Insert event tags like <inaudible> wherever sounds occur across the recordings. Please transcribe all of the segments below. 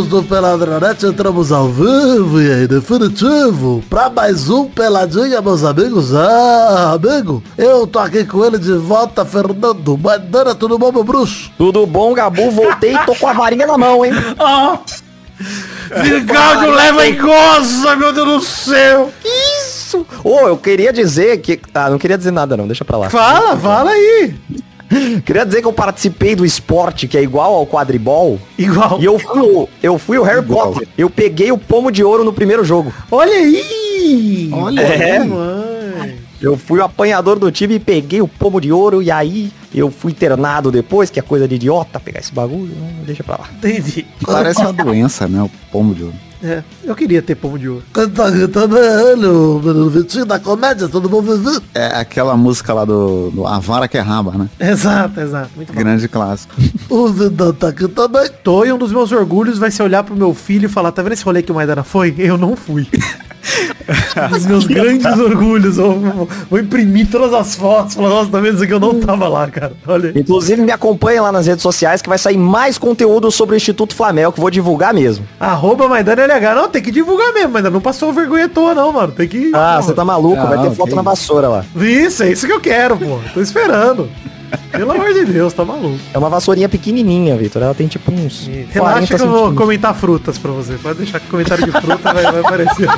Amigos do Peladronete, entramos ao vivo e em definitivo pra mais um Peladinha, meus amigos. Ah, amigo, eu tô aqui com ele de volta, Fernando Maidana, tudo bom, meu bruxo? Tudo bom, Gabu? Voltei e tô com a varinha na mão, hein? <laughs> Ah! Vigário leva em goza, meu Deus do céu! Isso! Ô, oh, eu queria dizer que... Ah, não queria dizer nada não, deixa pra lá. Fala, fala aí! <laughs> Queria dizer que eu participei do esporte que é igual ao quadribol. Igual. E eu fui o, eu fui o Harry igual. Potter. Eu peguei o pomo de ouro no primeiro jogo. Olha aí! Olha é. aí, mãe. Eu fui o apanhador do time e peguei o pomo de ouro e aí eu fui internado depois, que é coisa de idiota pegar esse bagulho. Não, deixa pra lá. Entendi. Parece uma doença, né? O pomo de ouro. É, eu queria ter pomo de ouro. Vitinho da comédia, todo mundo. É aquela música lá do, do A Vara que é Raba, né? Exato, exato. Muito Grande bom. clássico. <laughs> o Vidão tá aqui também. Tô e um dos meus orgulhos vai ser olhar pro meu filho e falar, tá vendo esse rolê que o Maidana foi? Eu não fui. <laughs> Os meus grandes orgulhos. Vou, vou, imprimir todas as fotos. Falar, nossa, tá vendo isso aqui? Eu não tava lá, cara. Olha. Inclusive, me acompanha lá nas redes sociais que vai sair mais conteúdo sobre o Instituto Flamengo, que vou divulgar mesmo. Arroba Maidana LH. Não, tem que divulgar mesmo, ainda não passou vergonha toa, não, mano. Tem que. Ah, você tá maluco, não, vai ter foto na vassoura lá. Isso, é isso que eu quero, pô. Tô esperando. Pelo amor de Deus, tá maluco. É uma vassourinha pequenininha, Vitor. Ela tem tipo uns. Relaxa que eu vou comentar frutas pra você. Pode deixar que o comentário de fruta vai, vai aparecer.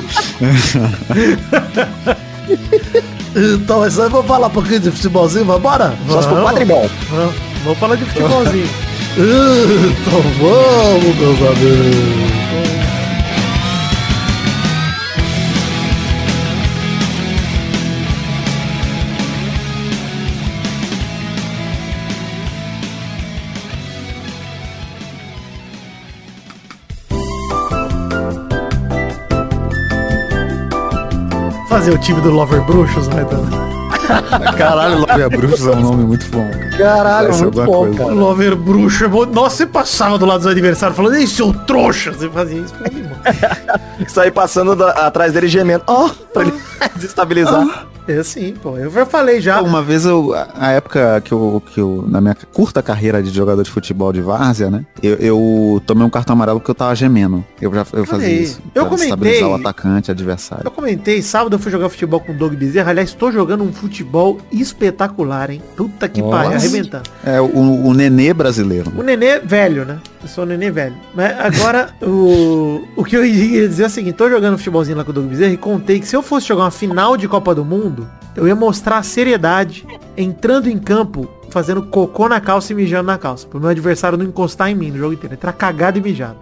<laughs> então, isso aí vamos falar um pouquinho de futebolzinho, vambora? Só se for quadribol. Vamos, vamos falar de futebolzinho. <laughs> então vamos, meus amigos. Fazer o time do Lover Bruxos, né, <laughs> Caralho, Lover Bruxos é um nome muito bom. Caralho, Parece muito bom, coisa. cara. Lover Bruxo é bom. Nossa, você passava do lado dos adversários falando, ei, seu trouxa. Você fazia isso comigo, mano. <laughs> Sair passando da, atrás dele gemendo. Ó, oh, pra ele <laughs> desestabilizar. É sim, pô. Eu já falei já. Uma vez eu, a época que eu, que eu, na minha curta carreira de jogador de futebol de várzea, né? Eu, eu tomei um cartão amarelo porque eu tava gemendo. Eu já eu fazia isso. Eu comentei. Estabilizar o atacante, adversário. Eu comentei, sábado eu fui jogar futebol com o Doug Bezerra. Aliás, estou jogando um futebol espetacular, hein? Puta que pariu, arrebentando. É, o, o nenê brasileiro. O nenê velho, né? Eu sou o nenê velho. Mas agora, <laughs> o, o que eu ia dizer é o seguinte, tô jogando futebolzinho lá com o Doug Bezerra e contei que se eu fosse jogar uma final de Copa do Mundo, eu ia mostrar a seriedade entrando em campo fazendo cocô na calça e mijando na calça. Pro meu adversário não encostar em mim no jogo inteiro. Entrar cagado e mijado.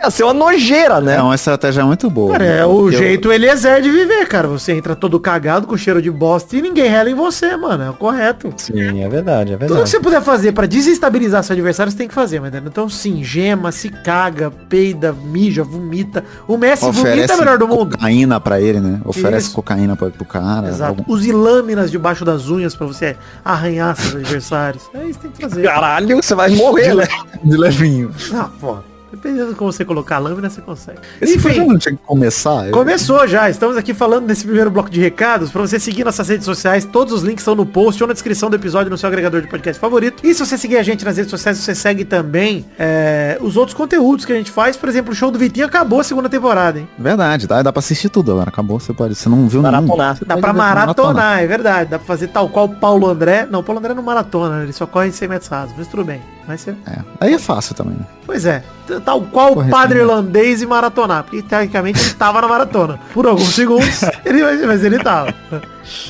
Ia ser uma nojeira, né? É uma estratégia muito boa. Cara, é o jeito ele é de viver, cara. Você entra todo cagado com cheiro de bosta e ninguém rela em você, mano. É o correto. Sim, é verdade, é verdade. Tudo que você puder fazer para desestabilizar seu adversário, você tem que fazer, mas então sim, gema, se caga, peida, mija, vomita. O Messi Oferece vomita é o melhor do mundo. cocaína pra ele, né? Oferece Isso. cocaína pra, pro cara. Exato. Algum... Use lâminas debaixo das unhas para você arranhar seus adversários. É isso tem que fazer. Caralho, você vai morrer, de, né? De levinho. Ah, pô. Dependendo de como você colocar a lâmina, você consegue. Esse Enfim, não tinha que começar? Começou já. Estamos aqui falando nesse primeiro bloco de recados. Para você seguir nossas redes sociais, todos os links estão no post ou na descrição do episódio no seu agregador de podcast favorito. E se você seguir a gente nas redes sociais, você segue também é, os outros conteúdos que a gente faz. Por exemplo, o show do Vitinho acabou a segunda temporada, hein? Verdade, dá, dá pra assistir tudo agora. Acabou, você pode. Você não viu maratonar. Nenhum, dá pra maratonar, maratonar, é verdade. Dá pra fazer tal qual o Paulo André. Não, o Paulo André não maratona, ele só corre 100 metros rasos, mas tudo bem. Mas você... É. Aí é fácil também. Né? Pois é. Tal qual o padre irlandês e maratonar. Porque tecnicamente ele tava na maratona. Por alguns segundos, <laughs> ele, mas ele tava.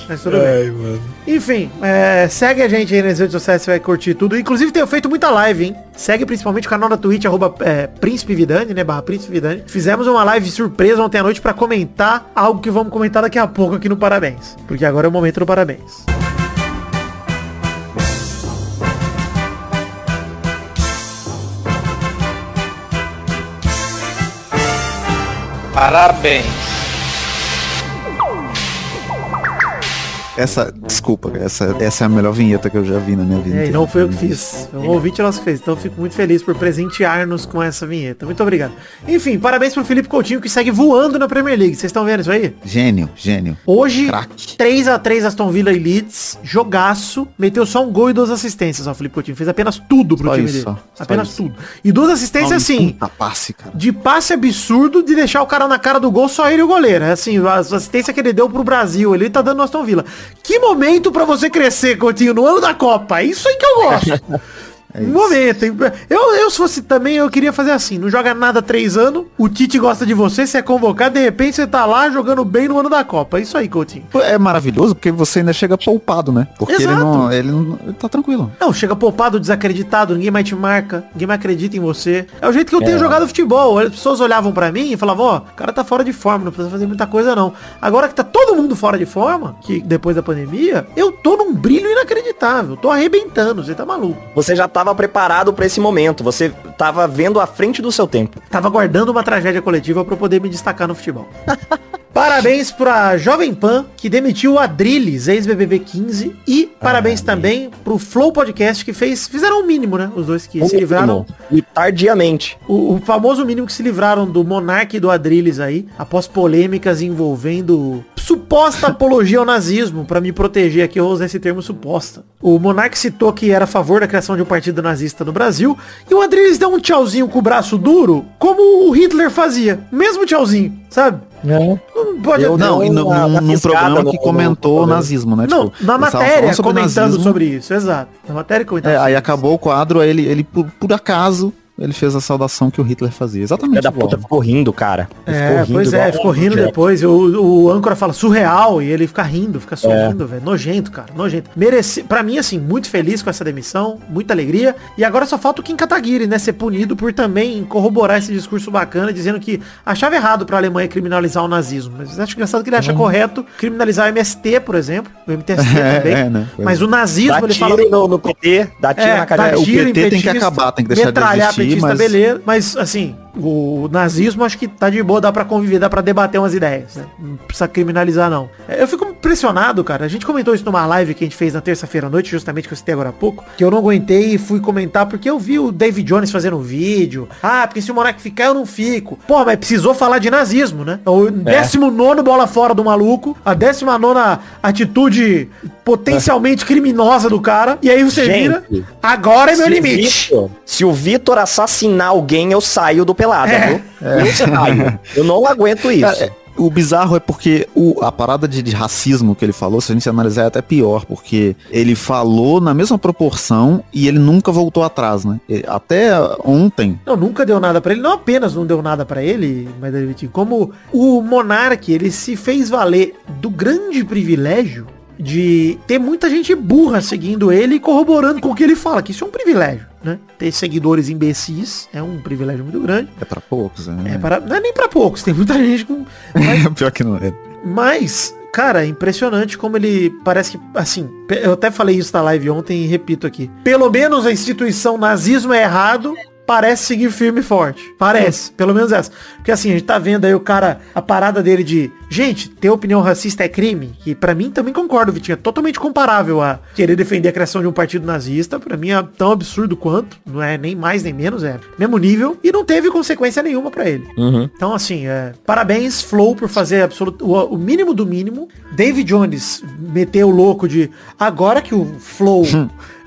Mas tudo Ai, bem. Mano. Enfim, é, segue a gente aí nas redes sociais, você vai curtir tudo. Inclusive, tenho feito muita live, hein? Segue principalmente o canal da Twitch, arroba é, Príncipe Vidani, né? Barra Príncipe Vidani. Fizemos uma live surpresa ontem à noite para comentar algo que vamos comentar daqui a pouco aqui no Parabéns. Porque agora é o momento do Parabéns. Parabéns. Essa, desculpa, essa, essa é a melhor vinheta que eu já vi na minha vida. É, não foi eu que fiz. O ouvinte nosso fez. Então eu fico muito feliz por presentear-nos com essa vinheta. Muito obrigado. Enfim, parabéns pro Felipe Coutinho que segue voando na Premier League. Vocês estão vendo isso aí? Gênio, gênio. Hoje, Crack. 3x3 Aston Villa e Leeds, jogaço, meteu só um gol e duas assistências, ó, Felipe Coutinho. Fez apenas tudo pro só time isso, dele. Apenas tudo. E duas assistências assim. Passe, cara. De passe absurdo de deixar o cara na cara do gol, só ele e o goleiro. É assim, a assistência que ele deu pro Brasil, ele tá dando no Aston Villa. Que momento para você crescer, Coutinho, no ano da Copa. Isso aí que eu gosto. <laughs> É um momento. Eu, eu, se fosse também, eu queria fazer assim. Não joga nada três anos. O Tite gosta de você, você é convocado, de repente você tá lá jogando bem no ano da Copa. É isso aí, Coutinho. É maravilhoso porque você ainda chega poupado, né? Porque Exato. ele não, ele não. Ele tá tranquilo. Não, chega poupado, desacreditado, ninguém mais te marca, ninguém mais acredita em você. É o jeito que eu é. tenho jogado futebol. As pessoas olhavam para mim e falavam, ó, oh, o cara tá fora de forma, não precisa fazer muita coisa não. Agora que tá todo mundo fora de forma, que depois da pandemia, eu tô num brilho inacreditável. Tô arrebentando, você tá maluco. Você já tava preparado para esse momento. Você tava vendo à frente do seu tempo. Tava guardando uma tragédia coletiva para poder me destacar no futebol. <laughs> Parabéns pra Jovem Pan, que demitiu o Adrilles, ex-BBB 15. E parabéns ah, também pro Flow Podcast, que fez, fizeram o mínimo, né? Os dois que se livraram. E tardiamente. O, o, famoso mínimo que se livraram do Monark e do Adrilles aí, após polêmicas envolvendo suposta apologia ao nazismo. para me proteger aqui, eu usei esse termo suposta. O Monark citou que era a favor da criação de um partido nazista no Brasil. E o Adrilles deu um tchauzinho com o braço duro, como o Hitler fazia. Mesmo tchauzinho, sabe? Não, pode eu, não, e no, num programa que comentou o nazismo, né? Não, tipo, na matéria sobre comentando nazismo. sobre isso, exato. Na matéria comentando. É, aí acabou o quadro, aí ele, ele por, por acaso ele fez a saudação que o Hitler fazia. Exatamente. da puta ficou rindo, cara. é, rindo pois é, ficou rindo depois. O, o âncora fala surreal e ele fica rindo, fica sorrindo, é. velho. Nojento, cara. Nojento. Mereci, pra mim, assim, muito feliz com essa demissão, muita alegria. E agora só falta o Kim Kataguiri, né? Ser punido por também corroborar esse discurso bacana, dizendo que achava errado pra Alemanha criminalizar o nazismo. Mas acho engraçado que ele acha uhum. correto criminalizar o MST, por exemplo. O MTST <laughs> é, também. É, né? Mas o nazismo, dá ele fala. No, no PT, dá tiro é, na cara. O PT tem que acabar, tem que deixar de existir mas... beleza. Mas, assim, o nazismo acho que tá de boa, dá pra conviver, dá pra debater umas ideias, né? Não precisa criminalizar, não. É, eu fico impressionado, cara. A gente comentou isso numa live que a gente fez na terça-feira à noite, justamente que eu citei agora há pouco, que eu não aguentei e fui comentar porque eu vi o David Jones fazendo um vídeo. Ah, porque se o Monark ficar, eu não fico. Pô, mas precisou falar de nazismo, né? O 19 é. bola fora do maluco, a 19 atitude potencialmente criminosa do cara. E aí você gente, vira, agora é meu limite. Victor, se o Vitor assassinar alguém, eu saio do pelada, é. viu? É. Eu não aguento isso. É, o bizarro é porque o, a parada de, de, racismo que ele falou, se a gente analisar, é até pior, porque ele falou na mesma proporção e ele nunca voltou atrás, né? Até ontem. Não, nunca deu nada para ele. Não apenas não deu nada para ele, mas como o monarca, ele se fez valer do grande privilégio de ter muita gente burra seguindo ele e corroborando com o que ele fala, que isso é um privilégio, né? Ter seguidores imbecis é um privilégio muito grande. É para poucos, né? É para, não é nem para poucos, tem muita gente com mas, <laughs> pior que não é. Mas Cara, é impressionante como ele parece que, assim, eu até falei isso na live ontem e repito aqui. Pelo menos a instituição nazismo é errado, parece seguir firme e forte. Parece, pelo menos essa. Porque assim, a gente tá vendo aí o cara, a parada dele de, gente, ter opinião racista é crime. E para mim também concordo, Vitinho, é totalmente comparável a querer defender a criação de um partido nazista. para mim é tão absurdo quanto, não é nem mais nem menos, é mesmo nível. E não teve consequência nenhuma para ele. Uhum. Então assim, é, parabéns Flow por fazer absoluto, o, o, mínimo do mínimo. David Jones meteu o louco de, agora que o Flow...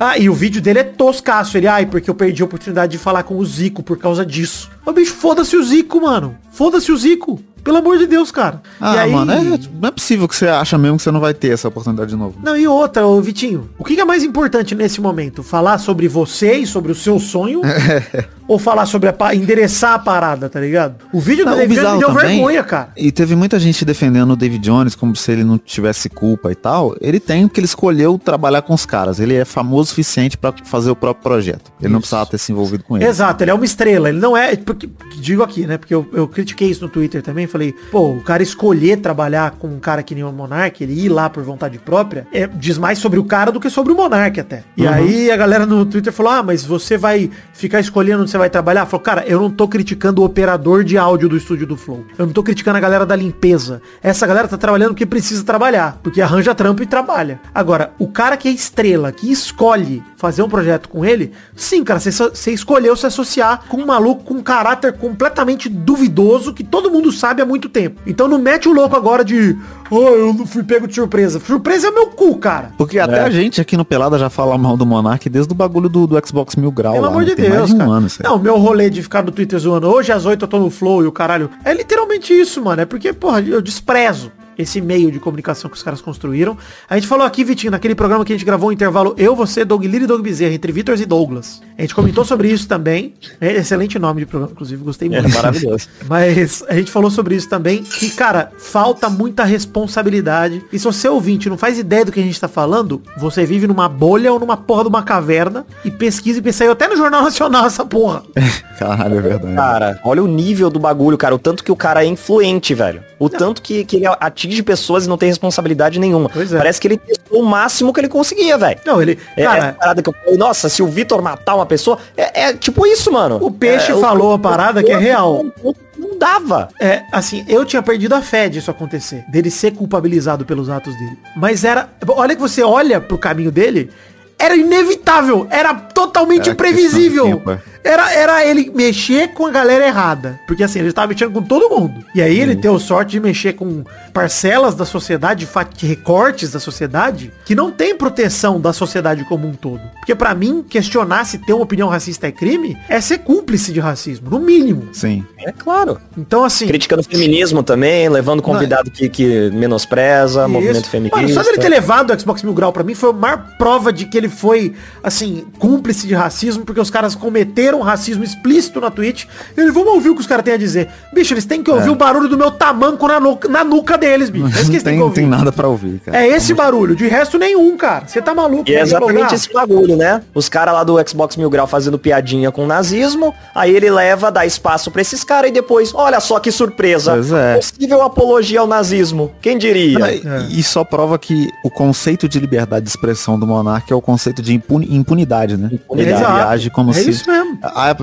Ah, e o vídeo dele é toscaço. Ele, ai, porque eu perdi a oportunidade de falar com o Zico por causa disso. Ô, bicho, foda-se o Zico, mano. Foda-se o Zico. Pelo amor de Deus, cara. Ah, aí... mano, é, não é possível que você acha mesmo que você não vai ter essa oportunidade de novo. Não, e outra, ô Vitinho, o que é mais importante nesse momento? Falar sobre você e sobre o seu sonho? <laughs> ou falar sobre a endereçar a parada, tá ligado? O vídeo não, do David Jones me deu também, vergonha, cara. E teve muita gente defendendo o David Jones como se ele não tivesse culpa e tal. Ele tem porque ele escolheu trabalhar com os caras. Ele é famoso o suficiente para fazer o próprio projeto. Ele isso. não precisava ter se envolvido com ele. Exato, ele é uma estrela. Ele não é. Porque, digo aqui, né? Porque eu, eu critiquei isso no Twitter também. Falei, pô, o cara escolher trabalhar com um cara que nem o Monark, ele ir lá por vontade própria, é, diz mais sobre o cara do que sobre o Monark até. E uhum. aí a galera no Twitter falou, ah, mas você vai ficar escolhendo onde você vai trabalhar? Falou, cara, eu não tô criticando o operador de áudio do estúdio do Flow. Eu não tô criticando a galera da limpeza. Essa galera tá trabalhando porque precisa trabalhar. Porque arranja trampo e trabalha. Agora, o cara que é estrela, que escolhe fazer um projeto com ele, sim, cara, você escolheu se associar com um maluco com um caráter completamente duvidoso que todo mundo sabe há muito tempo. Então não mete o louco agora de, oh, eu não fui pego de surpresa. Surpresa é meu cu, cara. Porque até é. a gente aqui no Pelada já fala mal do Monark desde o bagulho do, do Xbox Mil Grau. Pelo lá, amor de Deus, de um cara. Ano, não, meu rolê de ficar no Twitter zoando, hoje às 8 eu tô no Flow e o caralho. É literalmente isso, mano. É porque, porra, eu desprezo esse meio de comunicação que os caras construíram. A gente falou aqui, Vitinho, naquele programa que a gente gravou um intervalo, eu, você, Doug Lira e Doug Bezerra, entre Vitor e Douglas. A gente comentou sobre isso também. É excelente nome de programa, inclusive, gostei muito. É maravilhoso. <laughs> Mas a gente falou sobre isso também, que, cara, falta muita responsabilidade. E se você ouvinte não faz ideia do que a gente tá falando, você vive numa bolha ou numa porra de uma caverna e pesquisa e pensa, até no Jornal Nacional essa porra. <laughs> Caralho, é verdade. Cara, olha o nível do bagulho, cara. O tanto que o cara é influente, velho. O não. tanto que, que ele atinge de pessoas e não tem responsabilidade nenhuma. É. Parece que ele testou o máximo que ele conseguia, velho. Não, ele. É, cara, é parada que eu falei, nossa, se o Vitor matar uma pessoa, é, é, tipo isso, mano. O peixe é, falou a parada que é real. Não, não dava. É, assim, eu tinha perdido a fé disso acontecer, dele ser culpabilizado pelos atos dele. Mas era, olha que você olha pro caminho dele, era inevitável, era totalmente era imprevisível. Era, era ele mexer com a galera errada. Porque assim, ele tava mexendo com todo mundo. E aí ele teve sorte de mexer com parcelas da sociedade, recortes da sociedade, que não tem proteção da sociedade como um todo. Porque para mim, questionar se ter uma opinião racista é crime, é ser cúmplice de racismo, no mínimo. Sim. É claro. Então assim... Criticando o feminismo também, levando convidado que, que menospreza, Isso. movimento feminista. Mano, só dele ter levado o Xbox Mil Grau pra mim foi a maior prova de que ele foi, assim, cúmplice de racismo, porque os caras cometeram racismo explícito na Twitch. Ele, vamos ouvir o que os caras têm a dizer. Bicho, eles têm que ouvir é. o barulho do meu tamanco na, nuca, na nuca deles, bicho. É isso que tem, tem nada pra ouvir, cara. É esse barulho, de resto nenhum, cara. Você tá maluco. E é exatamente esse bagulho, né? Os caras lá do Xbox Mil Grau fazendo piadinha com o nazismo, aí ele leva, dá espaço pra esses caras e depois, olha só que surpresa. Pois é. Possível apologia ao nazismo. Quem diria? É. E só prova que o conceito de liberdade de expressão do monarca é o conceito de impunidade, né? Impunidade. Ele age como é se... Isso mesmo.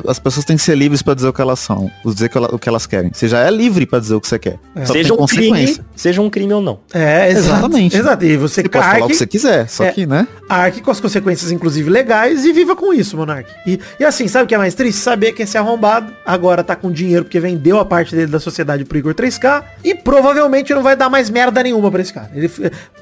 As pessoas têm que ser livres para dizer o que elas são, dizer o que elas querem. Você já é livre para dizer o que você quer. É. Seja um crime, seja um crime ou não. É, exatamente. Exato. E você, você pode falar o que você quiser, só é, que, né? Arque com as consequências, inclusive, legais e viva com isso, Monark. E, e assim, sabe o que é mais triste? Saber que esse arrombado agora tá com dinheiro porque vendeu a parte dele da sociedade pro Igor 3K e provavelmente não vai dar mais merda nenhuma pra esse cara. Ele,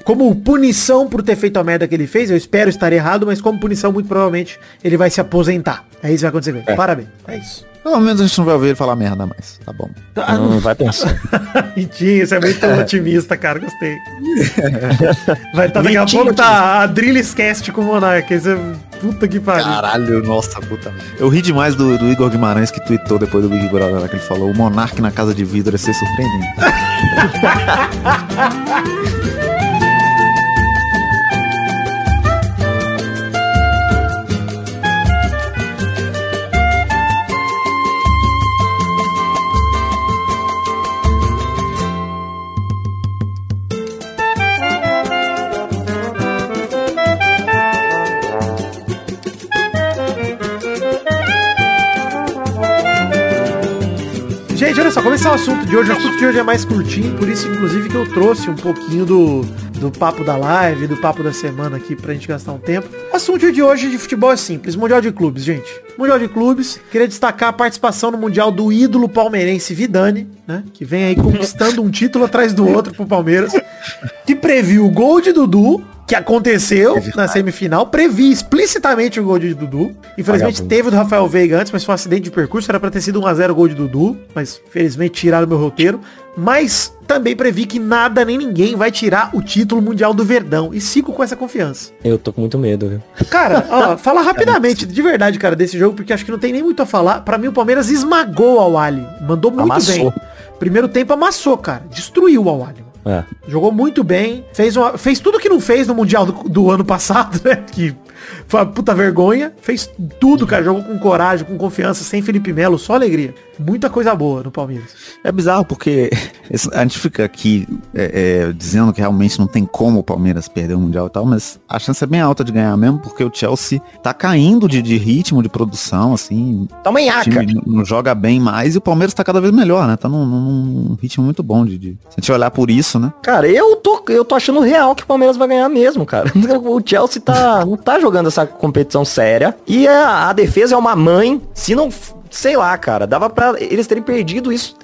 como punição por ter feito a merda que ele fez, eu espero estar errado, mas como punição, muito provavelmente, ele vai se aposentar. É isso que vai acontecer. É. Parabéns. É isso. Pelo menos a gente não vai ouvir ele falar merda mais. Tá bom. Tá, não, não vai pensar. <laughs> Vitinho, você é muito <laughs> otimista, cara. Gostei. <laughs> vai estar tá, daqui a pouco tá a Drillscast com o Monark. Esse é... Puta que pariu. Caralho, nossa puta. Eu ri demais do, do Igor Guimarães que tweetou depois do Big Brother que ele falou: o Monark na casa de vidro é ser surpreendente. Gente, olha só, começar o assunto de hoje. O assunto de hoje é mais curtinho, por isso, inclusive, que eu trouxe um pouquinho do, do papo da live, do papo da semana aqui pra gente gastar um tempo. O assunto de hoje de futebol é simples. Mundial de Clubes, gente. Mundial de Clubes. Queria destacar a participação no Mundial do ídolo palmeirense Vidani, né? Que vem aí conquistando um título atrás do outro pro Palmeiras. Que previu o gol de Dudu que aconteceu na semifinal, previ explicitamente o gol de Dudu. Infelizmente teve o do Rafael Veiga antes, mas foi um acidente de percurso, era pra ter sido 1x0 o gol de Dudu, mas felizmente tiraram meu roteiro. Mas também previ que nada nem ninguém vai tirar o título mundial do Verdão. E sigo com essa confiança. Eu tô com muito medo, viu? Cara, <laughs> ó, fala rapidamente, de verdade, cara, desse jogo, porque acho que não tem nem muito a falar. Para mim, o Palmeiras esmagou o Ali. Mandou muito Amassou. bem. Primeiro tempo amassou, cara. Destruiu o Ali. É. Jogou muito bem, fez, uma, fez tudo que não fez no Mundial do, do ano passado, <laughs> né? Que Foi uma puta vergonha. Fez tudo, cara. Jogou com coragem, com confiança, sem Felipe Melo, só alegria. Muita coisa boa no Palmeiras. É bizarro porque <laughs> a gente fica aqui é, é, dizendo que realmente não tem como o Palmeiras perder o Mundial e tal, mas a chance é bem alta de ganhar mesmo, porque o Chelsea tá caindo de, de ritmo, de produção, assim. Tá uma Não joga bem mais e o Palmeiras tá cada vez melhor, né? Tá num, num ritmo muito bom de, de, Se a gente olhar por isso, né? Cara, eu tô, eu tô achando real que o Palmeiras vai ganhar mesmo, cara. <laughs> O Chelsea tá, não tá jogando essa competição séria. E a, a defesa é uma mãe. Se não sei lá, cara, dava para eles terem perdido isso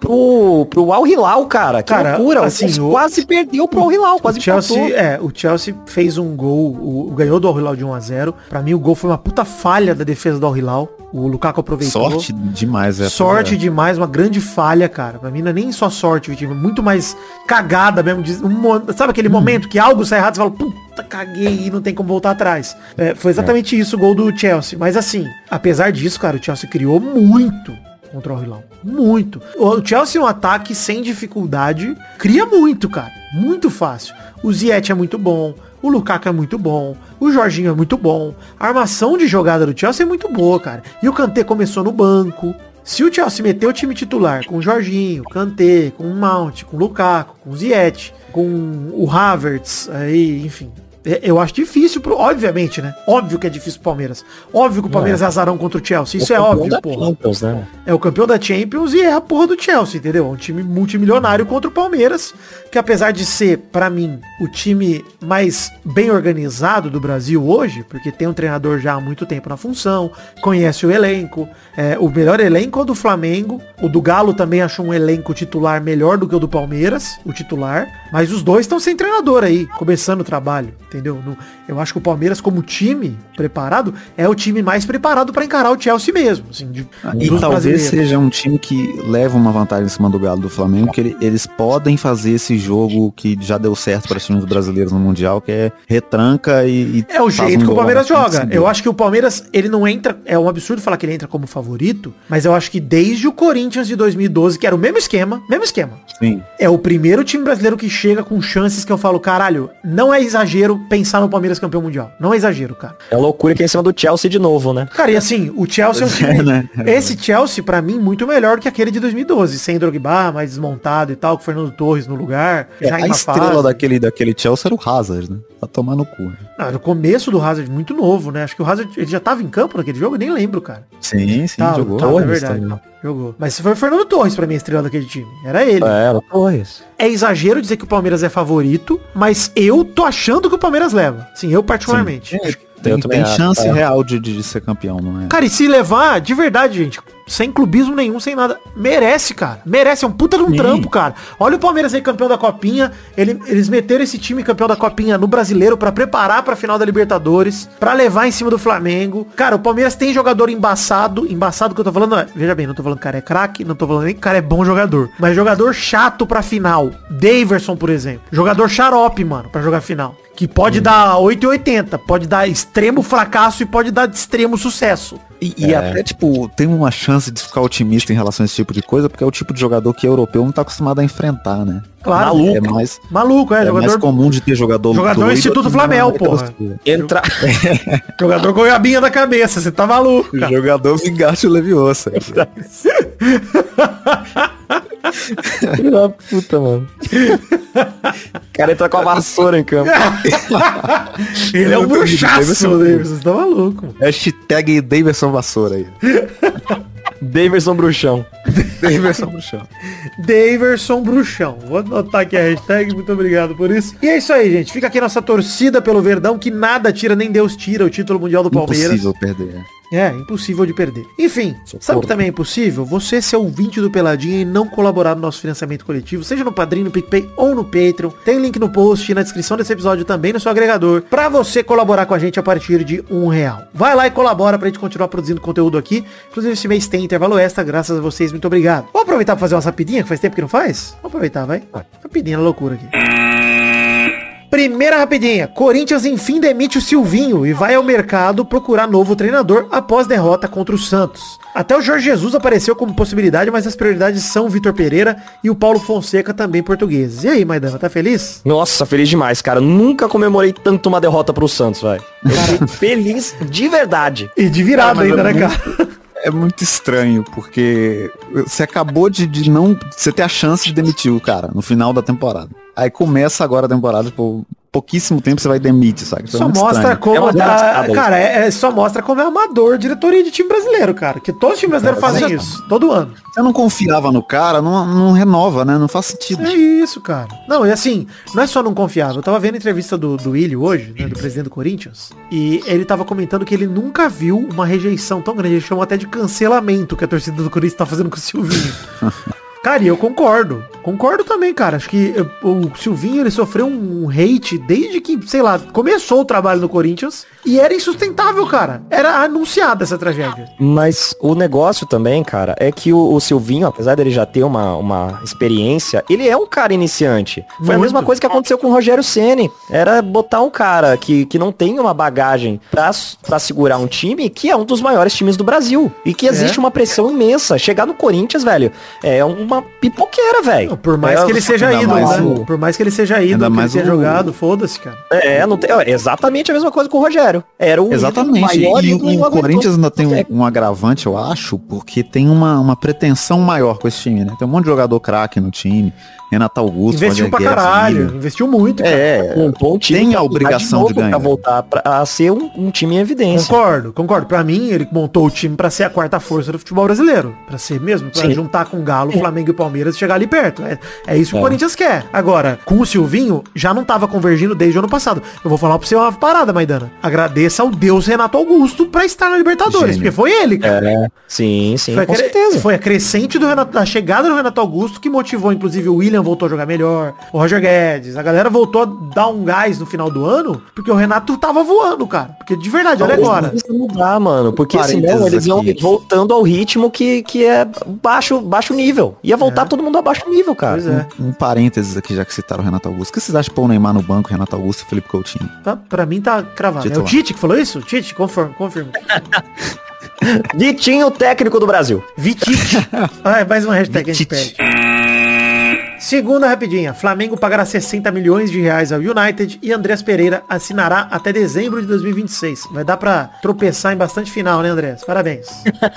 pro, pro Al Hilal, cara. Que cara, loucura. Assim, o, quase perdeu pro Al Hilal, quase o Chelsea, é, o Chelsea fez um gol, o, ganhou do Al Hilal de 1 a 0. Para mim o gol foi uma puta falha da defesa do Al Hilal. O Lukaku aproveitou. Sorte demais, é. Sorte é. demais, uma grande falha, cara. Pra mim não é nem só sorte, Vitinho, muito mais cagada mesmo. Um, sabe aquele hum. momento que algo sai errado e você fala, puta, caguei e não tem como voltar atrás. É, foi exatamente é. isso o gol do Chelsea. Mas assim, apesar disso, cara, o Chelsea criou muito contra o Hilal. Muito. O Chelsea um ataque sem dificuldade cria muito, cara. Muito fácil. O Ziyech é muito bom. O Lukaku é muito bom. O Jorginho é muito bom. A armação de jogada do Chelsea é muito boa, cara. E o Kanté começou no banco. Se o Chelsea meter o time titular com o Jorginho, Kanté, com o Mount, com o Lukaku, com o Ziyech, com o Havertz, aí, enfim, é, eu acho difícil, pro, obviamente, né? Óbvio que é difícil pro Palmeiras. Óbvio que o Palmeiras é, é azarão contra o Chelsea. Isso o é óbvio, porra. Champions, né? É o campeão da Champions e é a porra do Chelsea, entendeu? Um time multimilionário contra o Palmeiras, que apesar de ser, para mim, o time mais bem organizado do Brasil hoje, porque tem um treinador já há muito tempo na função, conhece o elenco, é, o melhor elenco é o do Flamengo, o do Galo também achou um elenco titular melhor do que o do Palmeiras, o titular, mas os dois estão sem treinador aí, começando o trabalho, entendeu? No, eu acho que o Palmeiras, como time preparado, é o time mais preparado para encarar o Chelsea mesmo. Assim, de, e talvez seja um time que leva uma vantagem em cima do Galo do Flamengo, que ele, eles podem fazer esse jogo que já deu certo para os times brasileiros no Mundial, que é retranca e. e é o jeito um que o Palmeiras joga. Eu acho que o Palmeiras, ele não entra. É um absurdo falar que ele entra como favorito, mas eu acho que desde o Corinthians de 2012, que era o mesmo esquema, mesmo esquema. Sim. É o primeiro time brasileiro que chega com chances que eu falo, caralho, não é exagero pensar no Palmeiras campeão mundial. Não é exagero, cara. É loucura que é em cima do Chelsea de novo, né? Cara, e assim, o Chelsea é um <laughs> time... É, né? Esse Chelsea, para mim, muito melhor que aquele de 2012. Sem Drogba, mais desmontado e tal, com Fernando Torres no lugar. É, a estrela fase. daquele, daquele Chelsea era o Hazard, né? Pra tomar no cu. Né? Ah, no começo do Hazard, muito novo, né? Acho que o Hazard, ele já tava em campo naquele jogo, eu nem lembro, cara. Sim, sim, tava, jogou. Tava, é verdade. Também. Jogou. Mas foi o Fernando Torres pra mim a estrela daquele time. Era ele. É, era Torres. É exagero dizer que o Palmeiras é favorito, mas eu tô achando que o Palmeiras leva. Sim, eu particularmente. Sim. Tem, tem chance é. real de, de ser campeão, não é? Cara, e se levar, de verdade, gente, sem clubismo nenhum, sem nada, merece, cara. Merece, é um puta de um Sim. trampo, cara. Olha o Palmeiras aí campeão da Copinha, ele, eles meteram esse time campeão da Copinha no Brasileiro para preparar pra final da Libertadores, para levar em cima do Flamengo. Cara, o Palmeiras tem jogador embaçado, embaçado que eu tô falando, é, veja bem, não tô falando que o cara é craque, não tô falando nem que o cara é bom jogador, mas jogador chato pra final. Daverson, por exemplo. Jogador xarope, mano, para jogar final. Que pode hum. dar 8,80, pode dar extremo fracasso e pode dar extremo sucesso. E, e é. até, tipo, tem uma chance de ficar otimista em relação a esse tipo de coisa, porque é o tipo de jogador que europeu não tá acostumado a enfrentar, né? Claro. Maluco. É mais, Maluco, é. é jogador, mais comum de ter jogador Jogador Instituto Flamel, porra. Entra... <laughs> jogador com a da cabeça, você tá maluco, cara. Jogador Vingate Leviosa. <laughs> Filho da puta, mano. O cara entra com a vassoura em campo. Ele é um bruxaço, Davidson. Você tá maluco. Hashtag Davidson Vassoura aí. Daverson Bruxão. Daverson Bruxão. Daverson Bruxão. Vou anotar aqui a hashtag, muito obrigado por isso. E é isso aí, gente. Fica aqui nossa torcida pelo Verdão, que nada tira, nem Deus tira o título mundial do Palmeiras. Impossível perder. É, impossível de perder. Enfim, Socorro. sabe o que também é impossível? Você ser ouvinte do Peladinha e não colaborar no nosso financiamento coletivo, seja no Padrinho, no PicPay ou no Patreon. Tem link no post e na descrição desse episódio também no seu agregador, para você colaborar com a gente a partir de um real. Vai lá e colabora pra gente continuar produzindo conteúdo aqui. Inclusive esse mês tem intervalo extra, graças a vocês, muito obrigado. Vamos aproveitar pra fazer uma rapidinha, que faz tempo que não faz? Vamos aproveitar, vai. Rapidinha, loucura aqui. Primeira rapidinha. Corinthians enfim demite o Silvinho e vai ao mercado procurar novo treinador após derrota contra o Santos. Até o Jorge Jesus apareceu como possibilidade, mas as prioridades são o Vitor Pereira e o Paulo Fonseca também portugueses. E aí, Maidana, tá feliz? Nossa, feliz demais, cara. Nunca comemorei tanto uma derrota pro Santos, velho. feliz de verdade. E de virada ainda, né, cara? É muito estranho, porque você acabou de, de não. Você ter a chance de demitir o cara no final da temporada. Aí começa agora a temporada, tipo, pouquíssimo tempo você vai demite, sabe? Isso só mostra estranho. como. É cara, é, é, só mostra como é amador diretoria de time brasileiro, cara. Que todos os times brasileiros fazem isso, todo ano. Você não confiava no cara, não, não renova, né? Não faz sentido. É isso, cara. Não, e assim, não é só não confiava. Eu tava vendo a entrevista do, do Willi hoje, né, do presidente do Corinthians, e ele tava comentando que ele nunca viu uma rejeição tão grande. Ele chamou até de cancelamento que a torcida do Corinthians tá fazendo com o Silvinho. <laughs> Cara, e eu concordo. Concordo também, cara. Acho que o Silvinho, ele sofreu um hate desde que, sei lá, começou o trabalho no Corinthians. E era insustentável, cara. Era anunciada essa tragédia. Mas o negócio também, cara, é que o, o Silvinho, apesar dele já ter uma, uma experiência, ele é um cara iniciante. Foi Muito. a mesma coisa que aconteceu com o Rogério Ceni. Era botar um cara que, que não tem uma bagagem pra, pra segurar um time que é um dos maiores times do Brasil. E que existe é. uma pressão imensa. Chegar no Corinthians, velho, é uma uma pipoqueira, velho. Por mais é, que ele seja ídolo, né? Por mais que ele seja ídolo, que ele tenha o... jogado, foda-se, cara. É, não tem, é exatamente a mesma coisa com o Rogério. Era o Exatamente. E, e o Corinthians ainda tem um, um, agravante, eu acho, porque tem uma, uma pretensão maior com esse time, né? Tem um monte de jogador craque no time. Renato Augusto. Investiu pra caralho, investiu muito. Cara. É, um time tem a obrigação de, de ganhar. Pra voltar pra, a ser um, um, time em evidência. Concordo, concordo. Pra mim, ele montou o time pra ser a quarta força do futebol brasileiro. Pra ser mesmo, pra Sim. juntar com o Galo, Flamengo e Palmeiras e chegar ali perto. É, é isso que é. o Corinthians quer. Agora, com o Silvinho, já não tava convergindo desde o ano passado. Eu vou falar pra você uma parada, Maidana. Agradeça ao Deus Renato Augusto pra estar na Libertadores, Gênio. porque foi ele, cara. É. Sim, sim, foi com certeza. Foi a crescente do Renato, da chegada do Renato Augusto que motivou, inclusive, o William voltou a jogar melhor o Roger Guedes. A galera voltou a dar um gás no final do ano, porque o Renato tava voando, cara. Porque de verdade, olha agora. mudar, mano. Porque senão eles iam voltando ao ritmo que, que é baixo, baixo nível. Ia voltar é. todo mundo a baixo nível, cara. Pois é. Um, um, parênteses aqui, já que citaram o Renato Augusto. O que vocês acham de pôr o Neymar no banco, Renato Augusto e Felipe Coutinho? Tá, pra mim tá cravado. É o Tite que falou isso? Tite, confirma. confirma. Vitinho, técnico do Brasil. Vitite. <laughs> ah, é mais uma hashtag Vitite. a gente pede. Segunda rapidinha. Flamengo pagará 60 milhões de reais ao United e Andrés Pereira assinará até dezembro de 2026. Vai dar pra tropeçar em bastante final, né, Andrés? Parabéns.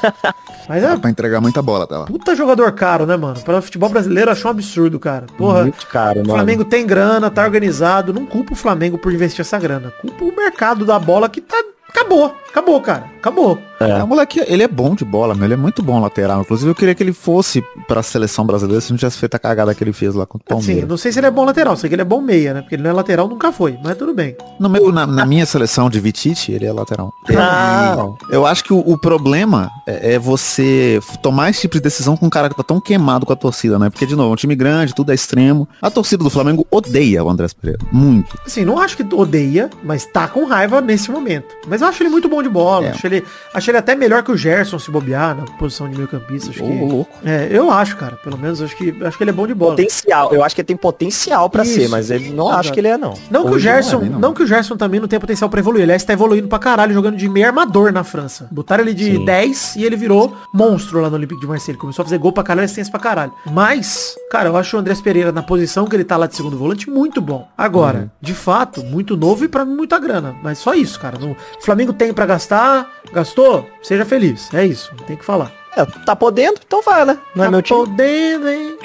<laughs> Mas é... pra entregar muita bola, tá lá. Puta jogador caro, né, mano? Para o futebol brasileiro, achou um absurdo, cara. Porra. Muito caro, mano. O Flamengo tem grana, tá organizado. Não culpa o Flamengo por investir essa grana. Culpa o mercado da bola que tá Acabou, acabou, cara. Acabou. É. O moleque, ele é bom de bola, meu. Ele é muito bom lateral. Inclusive, eu queria que ele fosse pra seleção brasileira se não tivesse feito a cagada que ele fez lá com o Palmeiras. Sim, não sei se ele é bom lateral, sei que ele é bom meia, né? Porque ele não é lateral, nunca foi, mas tudo bem. No meu, na, na minha seleção de Vitite, ele é lateral. Não. Eu acho que o, o problema é, é, você tomar esse tipo de decisão com um cara que tá tão queimado com a torcida, né? Porque, de novo, é um time grande, tudo é extremo. A torcida do Flamengo odeia o Andrés Pereira. Muito. Assim, não acho que odeia, mas tá com raiva nesse momento. Mas mas eu acho ele muito bom de bola. É. Acho, ele, acho ele até melhor que o Gerson se bobear na posição de meio campista. Acho oh, que, louco. É, eu acho, cara. Pelo menos acho que, acho que ele é bom de bola. Potencial. Eu acho que ele tem potencial para ser, mas ele não acho que ele é, não. Não que, o Gerson, não, é, não. não, que o Gerson também não tem potencial para evoluir. Ele está evoluindo pra caralho, jogando de meio armador na França. Botaram ele de Sim. 10 e ele virou monstro lá no Olympique de Marseille. Começou a fazer gol pra caralho, assistência pra caralho. Mas, cara, eu acho o Andrés Pereira na posição que ele tá lá de segundo volante muito bom. Agora, uhum. de fato, muito novo e para mim muita grana. Mas só isso, cara. O Flamengo tem para gastar, gastou, seja feliz. É isso, tem que falar. É, tá podendo, então vai, né? Não é tá é meu time. podendo, hein?